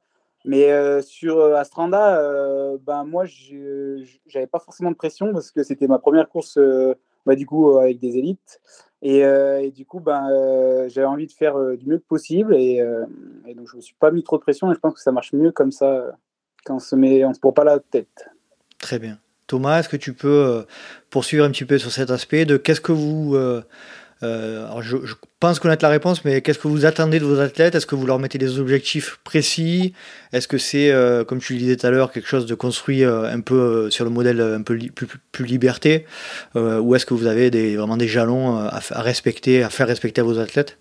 Mais euh, sur euh, Astranda, euh, ben moi, j'avais pas forcément de pression parce que c'était ma première course, bah, du coup, avec des élites. Et, du coup, ben, j'avais envie de faire du mieux que possible. Et, donc, je me suis pas mis trop de pression. Et je pense que ça marche mieux comme ça quand on se met, on se prend pas la tête. Très bien. Thomas, est-ce que tu peux poursuivre un petit peu sur cet aspect de qu'est-ce que vous euh, alors je, pense connaître la réponse, mais qu'est-ce que vous attendez de vos athlètes? Est-ce que vous leur mettez des objectifs précis? Est-ce que c'est, euh, comme tu le disais tout à l'heure, quelque chose de construit euh, un peu sur le modèle un peu plus, liberté Ou est-ce que vous avez vraiment des jalons à, respecter, à faire respecter à vos athlètes?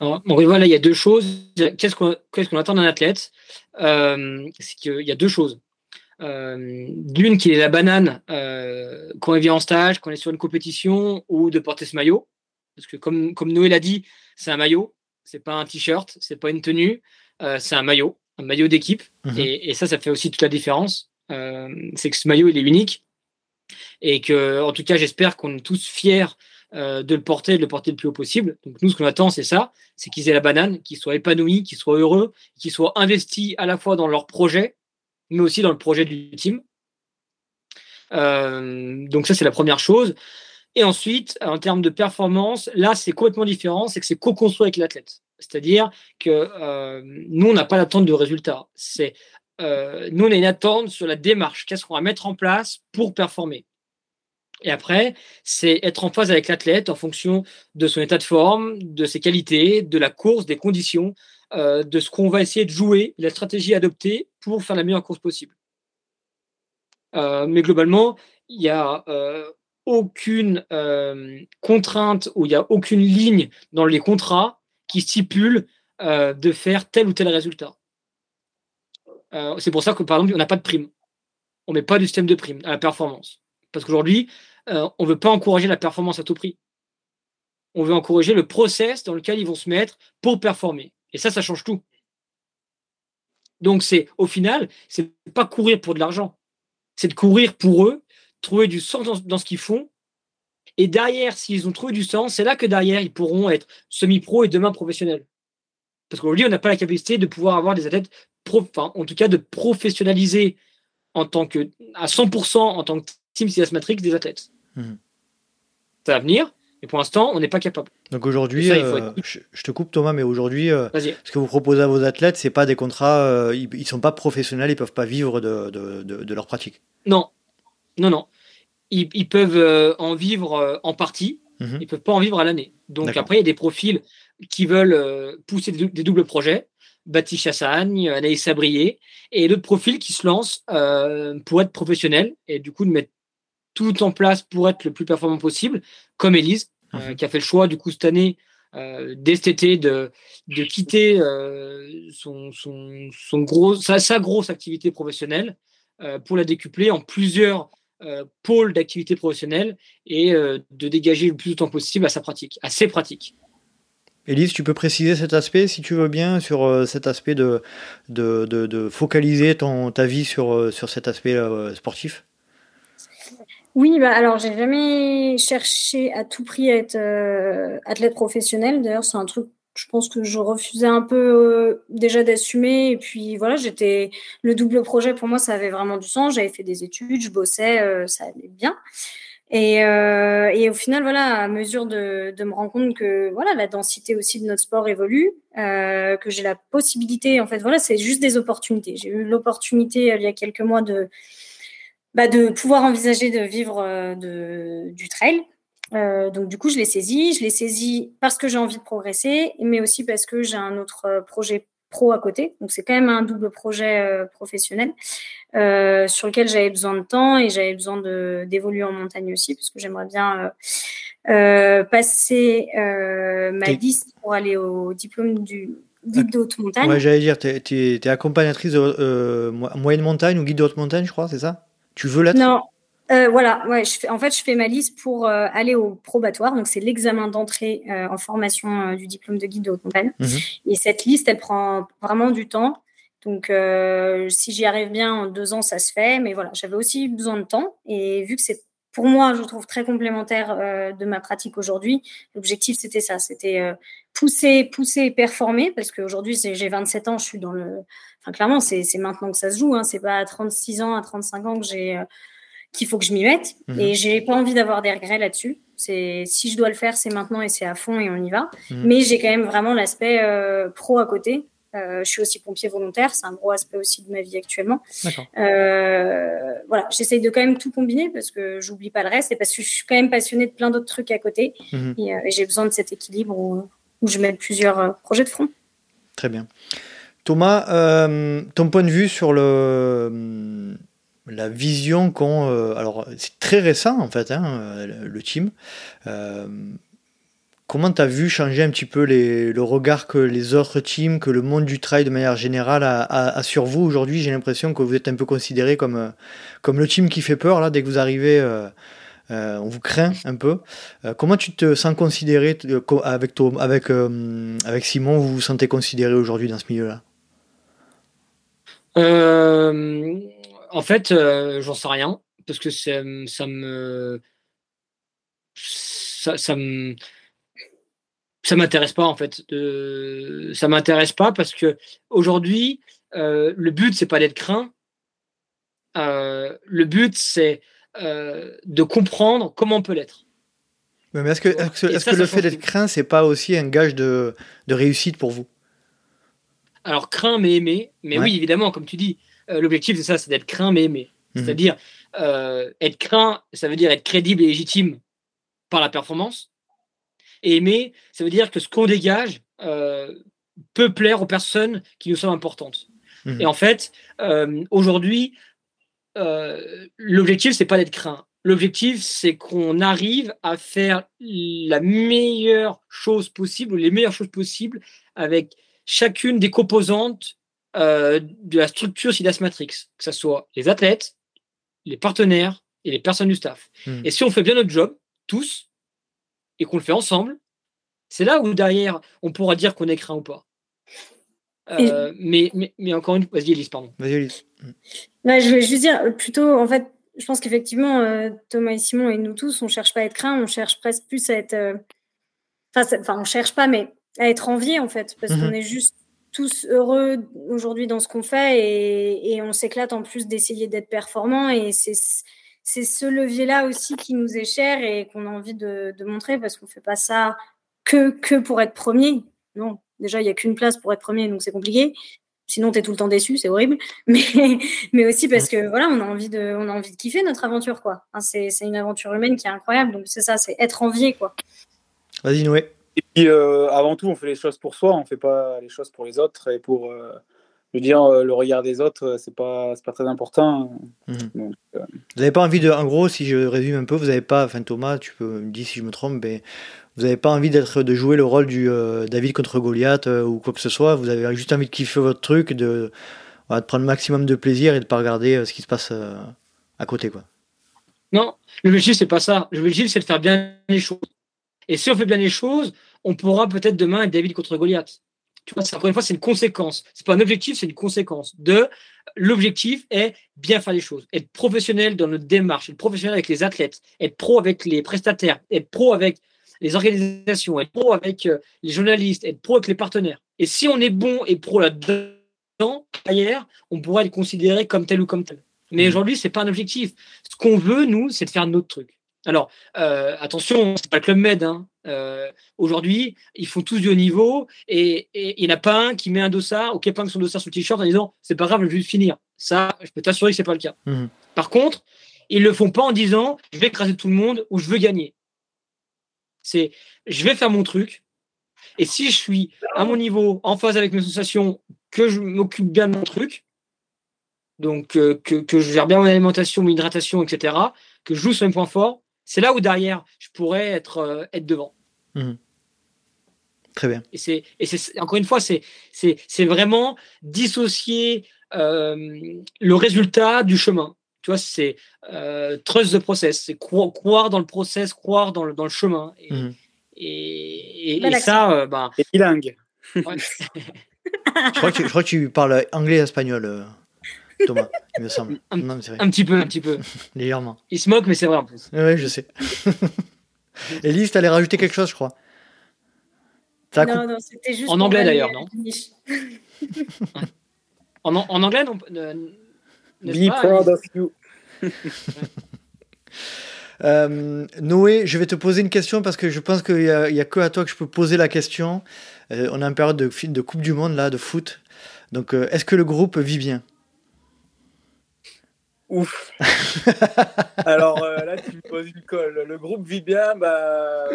Bon, voilà, il y a deux choses. Qu'est-ce qu'on attend d'un athlète? C'est qu'il y a deux choses. Euh, d'une qui est la banane euh, quand il vient en stage, quand on est sur une compétition ou de porter ce maillot. Parce que comme, comme Noé l'a dit, c'est un maillot, c'est pas un t-shirt, c'est pas une tenue, euh, c'est un maillot, un maillot d'équipe. Mhm. Et, ça, ça fait aussi toute la différence. c'est que ce maillot, il est unique. Et que, en tout cas, j'espère qu'on est tous fiers de le porter, de le porter le plus haut possible. Donc nous, ce qu'on attend, c'est ça, c'est qu'ils aient la banane, qu'ils soient épanouis, qu'ils soient heureux, qu'ils soient investis à la fois dans leur projet, mais aussi dans le projet du team. Euh, donc ça, c'est la première chose. Et ensuite, en termes de performance, là, c'est complètement différent, c'est que c'est co-construit avec l'athlète. C'est-à-dire que euh, nous, on n'a pas d'attente de résultat. Euh, nous, on a une attente sur la démarche. Qu'est-ce qu'on va mettre en place pour performer? Et après, c'est être en phase avec l'athlète en fonction de son état de forme, de ses qualités, de la course, des conditions, de ce qu'on va essayer de jouer, la stratégie adoptée pour faire la meilleure course possible. Euh, mais globalement, il n'y a euh, aucune contrainte ou il n'y a aucune ligne dans les contrats qui stipule de faire tel ou tel résultat. c'est pour ça que, par exemple, on n'a pas de prime. On ne met pas du système de prime à la performance. Parce qu'aujourd'hui, on ne veut pas encourager la performance à tout prix. On veut encourager le process dans lequel ils vont se mettre pour performer. Et ça, ça change tout. Donc, c'est au final, c'est pas courir pour de l'argent. C'est de courir pour eux, trouver du sens dans, ce qu'ils font. Et derrière, s'ils ont trouvé du sens, c'est là que derrière, ils pourront être semi-pro et demain professionnels. Parce qu'aujourd'hui, on n'a pas la capacité de pouvoir avoir des athlètes, enfin, en tout cas, de professionnaliser en tant que, à 100% en tant que Team CS Matrix des athlètes. Mmh. Ça va venir, Et pour l'instant, on n'est pas capable. Donc aujourd'hui, euh, je, te coupe Thomas, mais aujourd'hui, euh, ce que vous proposez à vos athlètes, c'est pas des contrats, euh, ils, ne sont pas professionnels, ils peuvent pas vivre de, de, de, leur pratique. Non, non, non. Ils, ils peuvent en vivre en partie, mhm. ils peuvent pas en vivre à l'année. Donc après, il y a des profils qui veulent pousser des, doubles projets. Baptiste Chassagne, Anaïs Sabrier, et d'autres profils qui se lancent pour être professionnels et du coup de mettre tout en place pour être le plus performant possible, comme Elise, euh, mhm. qui a fait le choix du coup cette année euh, dès cet été de, de quitter euh, son, son, son, gros, sa, sa, grosse activité professionnelle pour la décupler en plusieurs pôles d'activité professionnelle et de dégager le plus de temps possible à sa pratique, à ses pratiques. Elise, tu peux préciser cet aspect, si tu veux bien, sur cet aspect de, de, de, de focaliser ton, ta vie sur, sur cet aspect sportif? Oui, bah alors j'ai jamais cherché à tout prix à être euh, athlète professionnel. D'ailleurs, c'est un truc, je pense que je refusais un peu euh, déjà d'assumer. Et puis voilà, j'étais le double projet pour moi, ça avait vraiment du sens. J'avais fait des études, je bossais, euh, ça allait bien. Et, et, au final, voilà, à mesure de, de, me rendre compte que voilà, la densité aussi de notre sport évolue, que j'ai la possibilité, en fait, voilà, c'est juste des opportunités. J'ai eu l'opportunité il y a quelques mois de bah, de pouvoir envisager de vivre euh, de, du trail. Euh, donc du coup, je l'ai saisi. Je l'ai saisi parce que j'ai envie de progresser, mais aussi parce que j'ai un autre euh, projet pro à côté. Donc c'est quand même un double projet professionnel sur lequel j'avais besoin de temps et j'avais besoin d'évoluer en montagne aussi parce que j'aimerais bien passer ma liste pour aller au diplôme du guide de haute montagne. Ouais, j'allais dire, tu es, accompagnatrice de moyenne montagne ou guide de haute montagne, je crois, c'est ça? Tu veux l'être Non. Euh, voilà, ouais, je fais, en fait, je fais ma liste pour euh, aller au probatoire. Donc, c'est l'examen d'entrée euh, en formation du diplôme de guide de haute montagne. Mhm. Et cette liste, elle prend vraiment du temps. Donc, si j'y arrive bien en deux ans, ça se fait. Mais voilà, j'avais aussi besoin de temps. Et vu que c'est pour moi, je trouve très complémentaire de ma pratique aujourd'hui, l'objectif, c'était ça. C'était pousser, pousser et performer. Parce qu'aujourd'hui, j'ai 27 ans, je suis dans le Enfin, clairement, c'est maintenant que ça se joue. Hein. C'est pas à 36 ans, à 35 ans que j'ai euh, qu'il faut que je m'y mette. Mhm. Et j'ai pas envie d'avoir des regrets là-dessus. C'est si je dois le faire, c'est maintenant et c'est à fond et on y va. Mhm. Mais j'ai quand même vraiment l'aspect euh, pro à côté. Euh, je suis aussi pompier volontaire, c'est un gros aspect aussi de ma vie actuellement. voilà, j'essaye de quand même tout combiner parce que j'oublie pas le reste et parce que je suis quand même passionnée de plein d'autres trucs à côté mhm. et, et j'ai besoin de cet équilibre où, où je mets plusieurs projets de front. Très bien. Thomas, euh, ton point de vue sur le, euh, la vision qu'ont. Euh, alors, c'est très récent en fait, hein, le team. comment tu as vu changer un petit peu le regard que les autres teams, que le monde du trail de manière générale a, sur vous aujourd'hui? J'ai l'impression que vous êtes un peu considéré comme, comme le team qui fait peur là, dès que vous arrivez. on vous craint un peu. comment tu te sens considéré avec, avec, avec Simon Vous vous sentez considéré aujourd'hui dans ce milieu-là? Euh, en fait, euh, j'en sais rien parce que ça, ça me ça, ça me ça m'intéresse pas en fait. Ça m'intéresse pas parce que aujourd'hui, euh, le but c'est pas d'être craint. le but c'est de comprendre comment on peut l'être. Mais est-ce que, est-ce que, le fait d'être craint, c'est pas aussi un gage de, de réussite pour vous? Alors, craint mais aimé. Mais oui, évidemment, comme tu dis, euh, l'objectif, c'est ça, c'est d'être craint mais aimé. Mhm. C'est-à-dire, euh, être craint, ça veut dire être crédible et légitime par la performance. Et aimer, ça veut dire que ce qu'on dégage euh, peut plaire aux personnes qui nous sont importantes. Mhm. Et en fait, aujourd'hui, l'objectif, c'est pas d'être craint. L'objectif, c'est qu'on arrive à faire la meilleure chose possible, ou les meilleures choses possibles avec chacune des composantes euh, de la structure SIDAS Matrix, que ce soit les athlètes, les partenaires et les personnes du staff. Hmm. Et si on fait bien notre job, tous, et qu'on le fait ensemble, c'est là où derrière, on pourra dire qu'on est craint ou pas. Euh, mais, mais, mais, encore une fois, vas-y Elise, pardon. Vas-y Elise. je vais juste dire, plutôt, en fait, je pense qu'effectivement, euh, Thomas et Simon et nous tous, on cherche pas à être craint, on cherche presque plus à être... Enfin, on cherche pas, mais à être envié en fait, parce qu'on mhm. est juste tous heureux aujourd'hui dans ce qu'on fait et, on s'éclate en plus d'essayer d'être performant et c'est c'est ce levier-là aussi qui nous est cher et qu'on a envie de, montrer parce qu'on fait pas ça que, que pour être premier. Non, déjà, il n'y a qu'une place pour être premier, donc c'est compliqué. Sinon, tu es tout le temps déçu, c'est horrible. <laughs> Mais, mais aussi parce que voilà, on a envie de, on a envie de kiffer notre aventure, quoi. c'est, une aventure humaine qui est incroyable. Donc c'est ça, c'est être envié, quoi. Vas-y, Noé. Et puis, euh, avant tout, on fait les choses pour soi, on fait pas les choses pour les autres et pour, euh, je veux dire, euh, le regard des autres, c'est pas, pas très important. Mhm. vous n'avez pas envie de, en gros, si je résume un peu, vous n'avez pas, enfin Thomas, tu peux me dire si je me trompe, mais vous n'avez pas envie d'être, de jouer le rôle du David contre Goliath ou quoi que ce soit. Vous avez juste envie de kiffer votre truc, de, de prendre le maximum de plaisir et de pas regarder ce qui se passe à côté, quoi. Non, l'objectif c'est pas ça. L'objectif c'est de faire bien les choses. Et si on fait bien les choses, on pourra peut-être demain être David contre Goliath. Tu vois, encore une fois, c'est une conséquence. C'est pas un objectif, c'est une conséquence. De l'objectif est bien faire les choses, être professionnel dans notre démarche, être professionnel avec les athlètes, être pro avec les prestataires, être pro avec les organisations, être pro avec euh, les journalistes, être pro avec les partenaires. Et si on est bon et pro là-dedans, ailleurs, on pourra être considéré comme tel ou comme tel. Mais mmh. aujourd'hui, c'est pas un objectif. Ce qu'on veut, nous, c'est de faire notre truc. Alors, euh, attention, c'est pas le Club Med. Hein. Euh, aujourd'hui, ils font tous du haut niveau et il n'y en a pas un qui met un dossard ou qui épingle son dossard sur le t-shirt en disant c'est pas grave, je vais finir. Ça, je peux t'assurer que c'est pas le cas. Mmh. Par contre, ils le font pas en disant je vais écraser tout le monde ou je veux gagner. C'est je vais faire mon truc et si je suis à mon niveau, en phase avec mes associations, que je m'occupe bien de mon truc, donc euh, que, que, je gère bien mon alimentation, mon hydratation, etc., que je joue sur mes points forts, c'est là où derrière, je pourrais être, euh, être devant. Mhm. Très bien. Et c'est, et c'est encore une fois, c'est, c'est, c'est vraiment dissocier euh, le résultat du chemin. Tu vois, c'est euh, trust the process, c'est croire, dans le process, croire dans le, dans le chemin. Et, mhm. et, ça, euh, ben. Et bilingue. <laughs> <laughs> je, crois que, je crois que tu parles anglais et espagnol. Thomas, il me semble. Un, petit peu, un petit peu. <laughs> Légèrement. Il se moque, mais c'est vrai en plus. Oui, je sais. <laughs> Elise, t'allais rajouter quelque chose, je crois. Non, non, c'était juste. En anglais d'ailleurs, non <laughs> en, en, anglais, non Be proud of you. Euh, Noé, je vais te poser une question parce que je pense qu'il n'y a, a, que à toi que je peux poser la question. Euh, on est en période de, de Coupe du Monde, là, de foot. Donc, euh, est-ce que le groupe vit bien? Ouf. <laughs> Alors euh, là, tu me poses une colle. Le groupe vit bien, bah,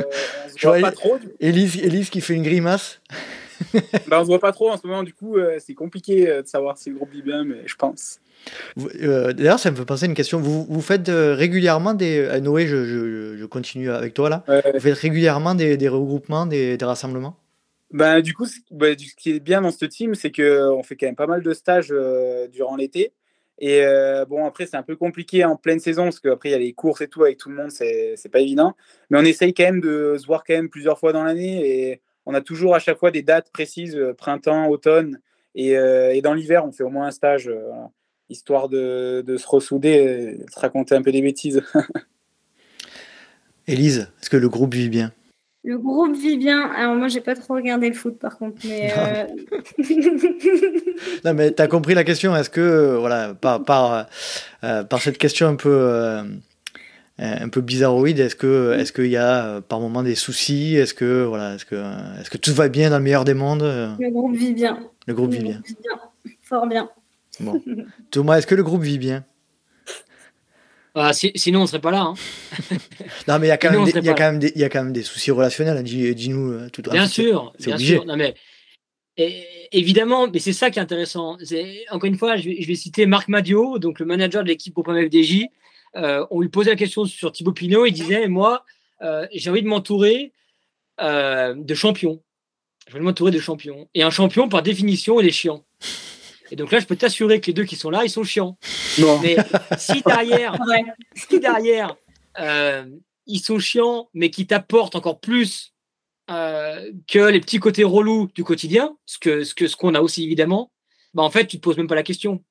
on se voit pas trop. Élise, Élise qui fait une grimace. <laughs> bah, on se voit pas trop en ce moment, du coup, euh, c'est compliqué euh, de savoir si le groupe vit bien, mais je pense. D'ailleurs, ça me fait penser à une question. Vous, vous faites régulièrement des. Noé, je, je, je, continue avec toi là. Vous faites régulièrement des, des regroupements, des, des rassemblements? Bah, du coup, bah, ce qui est bien dans ce team, c'est qu'on fait quand même pas mal de stages durant l'été. Et euh, bon, après, c'est un peu compliqué en pleine saison parce qu'après, il y a les courses et tout avec tout le monde, c'est pas évident. Mais on essaye quand même de se voir quand même plusieurs fois dans l'année et on a toujours à chaque fois des dates précises, euh, printemps, automne. Et, euh, et dans l'hiver, on fait au moins un stage, histoire de, de, se ressouder de se raconter un peu des bêtises. <laughs> Élise, est-ce que le groupe vit bien? Le groupe vit bien. Alors moi, j'ai pas trop regardé le foot par contre, mais. Euh... <laughs> non, mais t'as compris la question. Est-ce que euh, voilà, par par, euh, par cette question un peu euh, un peu bizarroïde, est-ce que est-ce qu'il y a par moment des soucis? Est-ce que voilà, est-ce que est-ce que tout va bien dans le meilleur des mondes? Le groupe vit bien. Le groupe vit bien. Vit bien. Fort bien. Bon. <laughs> Thomas, est-ce que le groupe vit bien? Bah, sinon, on ne serait pas là. Hein. <laughs> non, mais il y, a quand même des, soucis relationnels. Hein. Dis-nous euh, tout Bien sûr, obligé. Sûr. Non, mais, évidemment, mais c'est ça qui est intéressant. encore une fois, je vais, je vais, citer Marc Madio, donc le manager de l'équipe au FDJ. Euh, on lui posait la question sur Thibaut Pinot. Il disait Moi, euh, j'ai envie de m'entourer euh, de champions. Je veux m'entourer de champions. Et un champion, par définition, il est chiant. Et donc là, je peux t'assurer que les deux qui sont là, ils sont chiants. Mais si derrière, <laughs> si derrière euh, ils sont chiants, mais qui t'apportent encore plus euh, que les petits côtés relous du quotidien, ce que ce que ce qu'on a aussi évidemment, bah en fait, tu te poses même pas la question.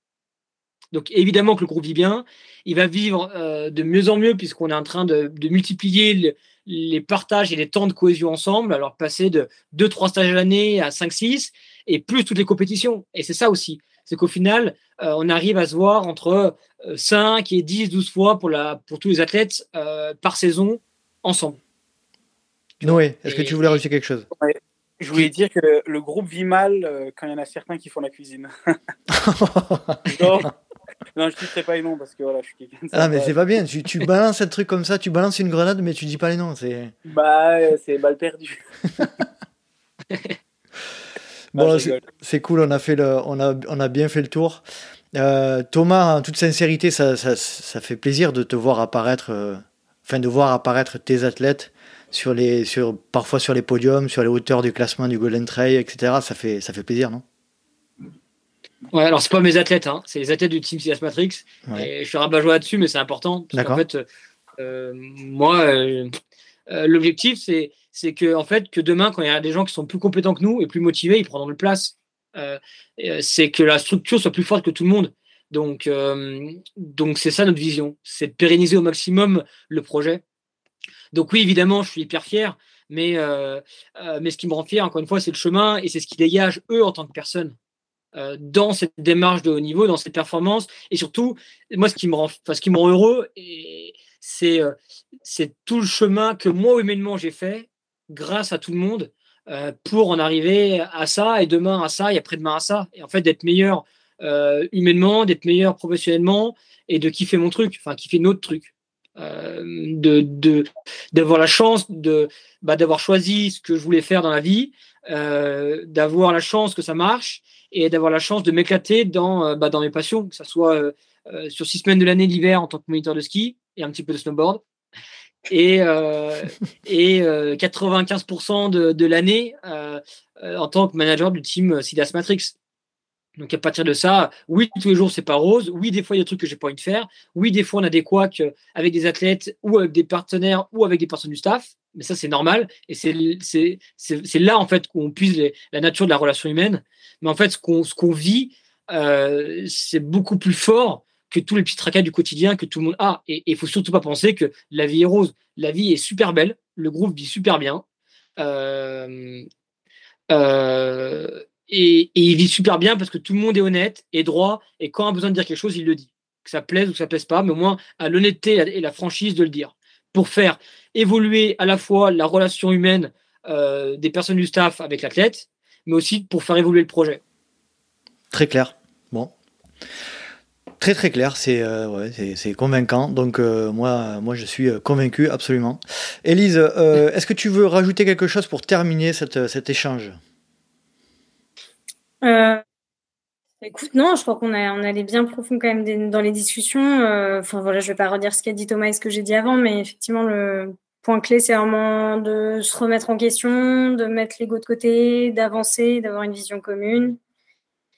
Donc évidemment que le groupe vit bien, il va vivre euh, de mieux en mieux puisqu'on est en train de, de multiplier les partages et les temps de cohésion ensemble, alors passer de 2-3 stages à l'année à 5-6 et plus toutes les compétitions. Et c'est ça aussi. c'est qu'au final, on arrive à se voir entre 5 et 10, 12 fois pour, la, pour tous les athlètes par saison ensemble. Noé, est-ce que tu voulais rajouter quelque chose? Je voulais dire que le groupe vit mal quand il y en a certains qui font la cuisine. <laughs> non, non, je ne citerai pas les noms parce que voilà, je suis quelqu'un Ah, mais c'est pas bien. Tu, tu balances un truc comme ça, tu balances une grenade, mais tu dis pas les noms. C'est... Bah, c'est balle perdue. <laughs> bon, c'est, cool, on a, fait le, on, a, on a bien fait le tour. Euh, Thomas, en toute sincérité, ça, ça, ça, fait plaisir de te voir apparaître, euh, enfin de voir apparaître tes athlètes sur les, sur, parfois sur les podiums, sur les hauteurs du classement du Golden Trail, etc. Ça fait, ça fait plaisir, non? Ouais, alors c'est pas mes athlètes, hein. c'est les athlètes du team CS Matrix. Et je suis rabat-joie là-dessus, mais c'est important. Parce qu'en fait, euh, moi, euh, euh, l'objectif, c'est, c'est que, en fait, que demain, quand il y a des gens qui sont plus compétents que nous et plus motivés, ils prendront le place. c'est que la structure soit plus forte que tout le monde. Donc, donc c'est ça notre vision, c'est de pérenniser au maximum le projet. Donc oui, évidemment, je suis hyper fier, mais, ce qui me rend fier, encore une fois, c'est le chemin et c'est ce qui dégage eux en tant que personnes. Euh, dans cette démarche de haut niveau, dans cette performance. Et surtout, moi, ce qui me rend, ce me rend heureux, euh, c'est tout le chemin que moi, humainement, j'ai fait grâce à tout le monde euh, pour en arriver à ça, et demain à ça, et après-demain à ça. Et en fait, d'être meilleur humainement, d'être meilleur professionnellement, et de kiffer mon truc, enfin, kiffer notre truc. de d'avoir la chance de bah, d'avoir choisi ce que je voulais faire dans la vie, d'avoir la chance que ça marche et d'avoir la chance de m'éclater dans, euh, bah, dans mes passions, que ce soit euh, euh, sur six semaines de l'année l'hiver en tant que moniteur de ski et un petit peu de snowboard. Et, et 95% de, de l'année en tant que manager du team Sidas Matrix. Donc à partir de ça, oui, tous les jours c'est pas rose. Oui, des fois il y a des trucs que j'ai pas envie de faire. Oui, des fois on a des couacs avec des athlètes ou avec des partenaires ou avec des personnes du staff. Mais ça c'est normal et c'est là en fait qu'on puise la nature de la relation humaine. Mais en fait ce qu'on qu'on vit euh, c'est beaucoup plus fort que tous les petits tracas du quotidien que tout le monde a. Et il faut surtout pas penser que la vie est rose. La vie est super belle. Le groupe vit super bien. Euh, euh, et, il vit super bien parce que tout le monde est honnête et droit. Et quand on a besoin de dire quelque chose, il le dit. Que ça plaise ou que ça plaise pas, mais au moins à l'honnêteté et la franchise de le dire. Pour faire évoluer à la fois la relation humaine euh, des personnes du staff avec l'athlète, mais aussi pour faire évoluer le projet. Très clair. Bon. Très très clair, c'est euh, convaincant. Donc euh, moi, moi je suis convaincu absolument. Élise, est-ce que tu veux rajouter quelque chose pour terminer cet échange? Euh, écoute, non, je crois qu'on on allait bien profond quand même dans les discussions. Euh, enfin voilà, je vais pas redire ce qu'a dit Thomas et ce que j'ai dit avant, mais effectivement, le point clé, c'est vraiment de se remettre en question, de mettre l'ego de côté, d'avancer, d'avoir une vision commune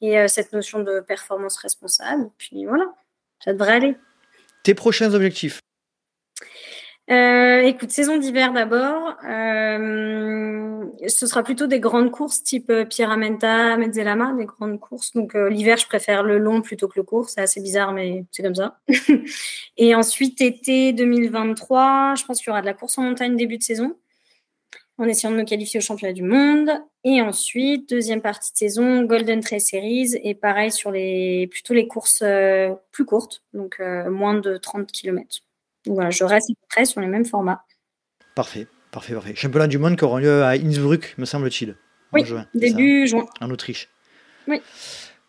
et euh, cette notion de performance responsable. Puis voilà, ça devrait aller. Tes prochains objectifs? Euh, écoute, saison d'hiver d'abord. Euh, ce sera plutôt des grandes courses type Pyramenta, Mezzalama, des grandes courses. Donc euh, l'hiver, je préfère le long plutôt que le court. C'est assez bizarre, mais c'est comme ça. <laughs> Et ensuite, été 2023, je pense qu'il y aura de la course en montagne début de saison, en essayant de me qualifier au championnat du monde. Et ensuite, deuxième partie de saison, Golden Trail Series. Et pareil sur les plutôt les courses plus courtes, donc moins de 30 km voilà, je reste près sur les mêmes formats. Parfait, parfait, parfait. Championnat du monde qui aura lieu à Innsbruck, me semble-t-il. Oui, début juin. En Autriche. Oui.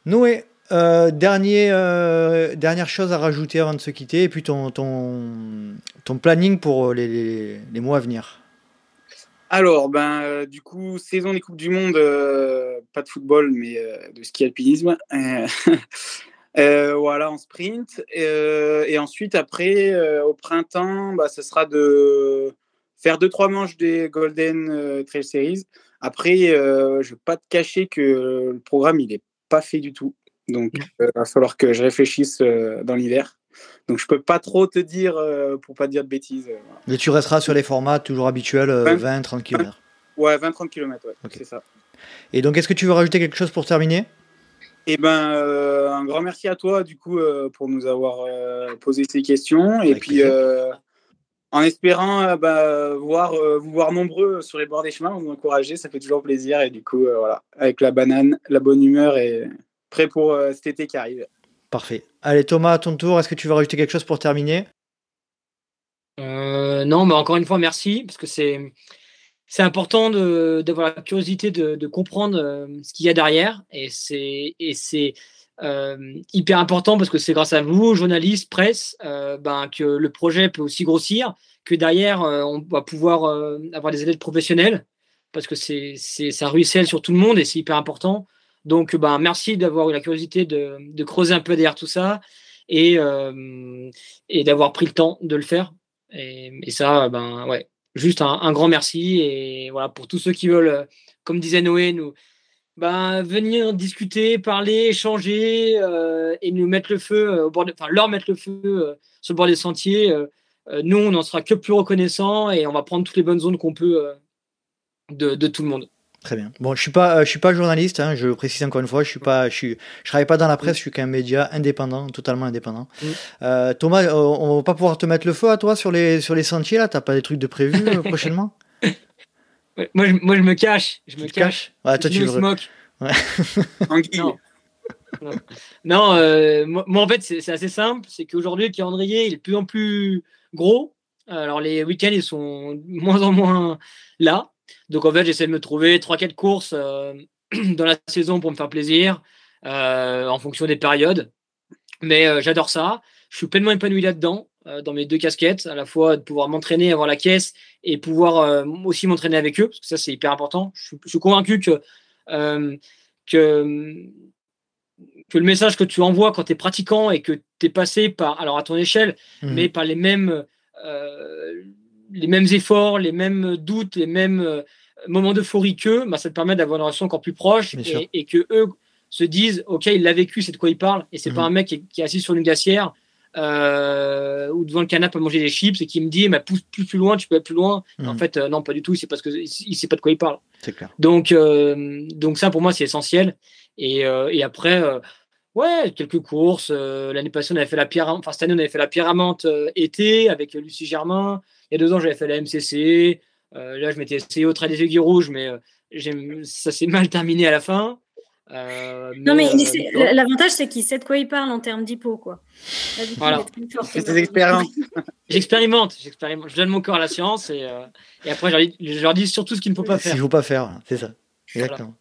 Noé, euh, dernier, euh, dernière chose à rajouter avant de se quitter, et puis ton, ton, ton planning pour les, les, mois à venir. Alors, ben, euh, du coup, saison des Coupes du Monde, pas de football, mais de ski alpinisme. <laughs> Euh, voilà, en sprint. Euh, et ensuite, après, euh, au printemps, bah, ce sera de faire deux, trois manches des Golden Trail Series. Après, je ne vais pas te cacher que le programme, il n'est pas fait du tout. Donc, il va falloir que je réfléchisse dans l'hiver. Donc, je peux pas trop te dire pour pas dire de bêtises. Mais tu resteras sur les formats toujours habituels, 20-30 km. Ouais, 20-30 km, ouais, c'est ça. Et donc, est-ce que tu veux rajouter quelque chose pour terminer? Eh ben, euh, un grand merci à toi, du coup, euh, pour nous avoir euh, posé ces questions. et puis, en espérant bah, voir, vous voir nombreux sur les bords des chemins, vous encourager, ça fait toujours plaisir. Et du coup, voilà, avec la banane, la bonne humeur et prêt pour euh, cet été qui arrive. Parfait. Allez Thomas, à ton tour, est-ce que tu veux rajouter quelque chose pour terminer? Non, mais encore une fois, merci, parce que c'est c'est important d'avoir la curiosité de, comprendre ce qu'il y a derrière, et c'est hyper important parce que c'est grâce à vous, journalistes, presse, ben, que le projet peut aussi grossir, que derrière on va pouvoir avoir des aides professionnels parce que c'est ça ruisselle sur tout le monde et c'est hyper important. Donc, ben, merci d'avoir eu la curiosité de, creuser un peu derrière tout ça et, euh, et d'avoir pris le temps de le faire. Et, ça, ben, ouais, juste un, grand merci. Et voilà, pour tous ceux qui veulent, comme disait Noé, nous, ben, venir discuter, parler, échanger euh, et nous mettre le feu euh, au bord enfin, leur mettre le feu sur le bord des sentiers. nous, on n'en sera que plus reconnaissant et on va prendre toutes les bonnes zones qu'on peut de tout le monde. Très bien. Bon, je suis pas, euh, je suis pas journaliste. Hein, je précise encore une fois, je suis pas, je suis, je travaille pas dans la presse. Je suis qu'un média indépendant, totalement indépendant. Mm. Euh, Thomas, euh, on va pas pouvoir te mettre le feu à toi sur les sur les sentiers là? T'as pas des trucs de prévu <laughs> prochainement? Moi, je, moi, je me cache. Je me cache. Ouais, toi, je tu me smoke. Ouais. <laughs> non, moi, en fait c'est assez simple. C'est qu'aujourd'hui le calendrier il est de plus en plus gros. Alors les week-ends ils sont de moins en moins là. Donc en fait, j'essaie de me trouver 3-4 courses euh, <clears throat> dans la saison pour me faire plaisir, euh, en fonction des périodes. Mais euh, j'adore ça. Je suis pleinement épanoui là-dedans, dans mes deux casquettes, à la fois de pouvoir m'entraîner, avoir la caisse et pouvoir aussi m'entraîner avec eux, parce que ça c'est hyper important. Je suis, convaincu que, que, que le message que tu envoies quand tu es pratiquant et que tu es passé par, alors à ton échelle, mmh. mais par les mêmes les mêmes efforts, les mêmes doutes, les mêmes euh, moments d'euphorie qu'eux, bah, ça te permet d'avoir une relation encore plus proche et, que eux se disent ok il l'a vécu c'est de quoi il parle et c'est pas mhm. un mec qui est, assis sur une glacière euh, ou devant le canapé à manger des chips et qui me dit mais pousse plus, plus loin tu peux aller plus loin en mhm. fait euh, non pas du tout c'est parce que il sait pas de quoi il parle clair. donc donc ça pour moi c'est essentiel et, et après Ouais, quelques courses. L'année passée, on avait fait la pierre, enfin cette année, on avait fait la pierre amante été avec Lucie Germain. Il y a deux ans, j'avais fait la MCC. Euh, là, je m'étais essayé au trait des aiguilles rouges, mais euh, ça s'est mal terminé à la fin. Euh, non, mais l'avantage, c'est qu'il sait de quoi il parle en termes d'hypo. Quoi. voilà. C'est des expériences. <laughs> j'expérimente, j'expérimente. Je donne mon corps à la science et, et après, je leur, dis, surtout ce qu'il ne faut pas faire. Ce qu'il ne faut pas faire, c'est ça. Exactement.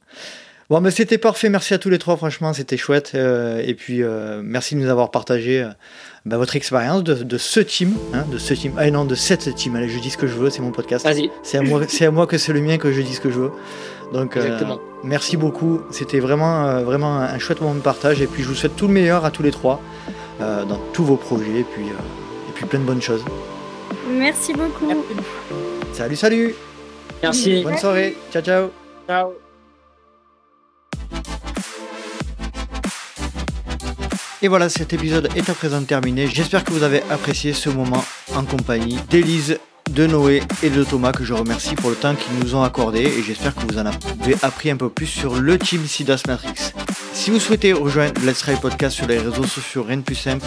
Bon, mais c'était parfait. Merci à tous les trois. Franchement, c'était chouette. et puis, merci de nous avoir partagé bah, votre expérience de, de, ce team, hein, de ce team, ah non, de cette team. Allez, je dis ce que je veux, c'est mon podcast. Vas-y. C'est à moi, c'est à moi que c'est le mien que je dis ce que je veux. Donc, euh, merci beaucoup. C'était vraiment, euh, vraiment un chouette moment de partage. Et puis, je vous souhaite tout le meilleur à tous les trois euh, dans tous vos projets. Et puis, et puis, plein de bonnes choses. Merci beaucoup. Salut, salut. Merci. Bonne soirée. Ciao, ciao. Ciao. Et voilà, cet épisode est à présent terminé. J'espère que vous avez apprécié ce moment en compagnie d'Élise, de Noé et de Thomas que je remercie pour le temps qu'ils nous ont accordé et j'espère que vous en avez appris un peu plus sur le team Sidas Matrix. Si vous souhaitez rejoindre Let's Try Podcast sur les réseaux sociaux, rien de plus simple,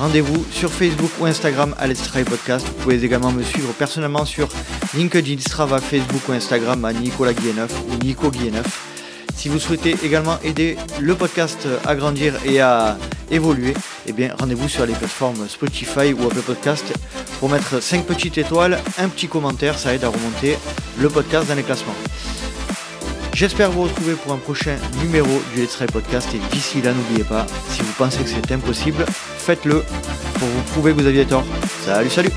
rendez-vous sur Facebook ou Instagram à Let's Try Podcast. Vous pouvez également me suivre personnellement sur LinkedIn, Strava, Facebook ou Instagram à Nicolas Guilleneuf ou Nico Guilleneuf. Si vous souhaitez également aider le podcast à grandir et à évoluer, eh bien rendez-vous sur les plateformes Spotify ou Apple Podcast pour mettre 5 petites étoiles, un petit commentaire, ça aide à remonter le podcast dans les classements. J'espère vous retrouver pour un prochain numéro du Let's Try Podcast et d'ici là n'oubliez pas, si vous pensez que c'est impossible, faites-le pour vous prouver que vous aviez tort. Salut salut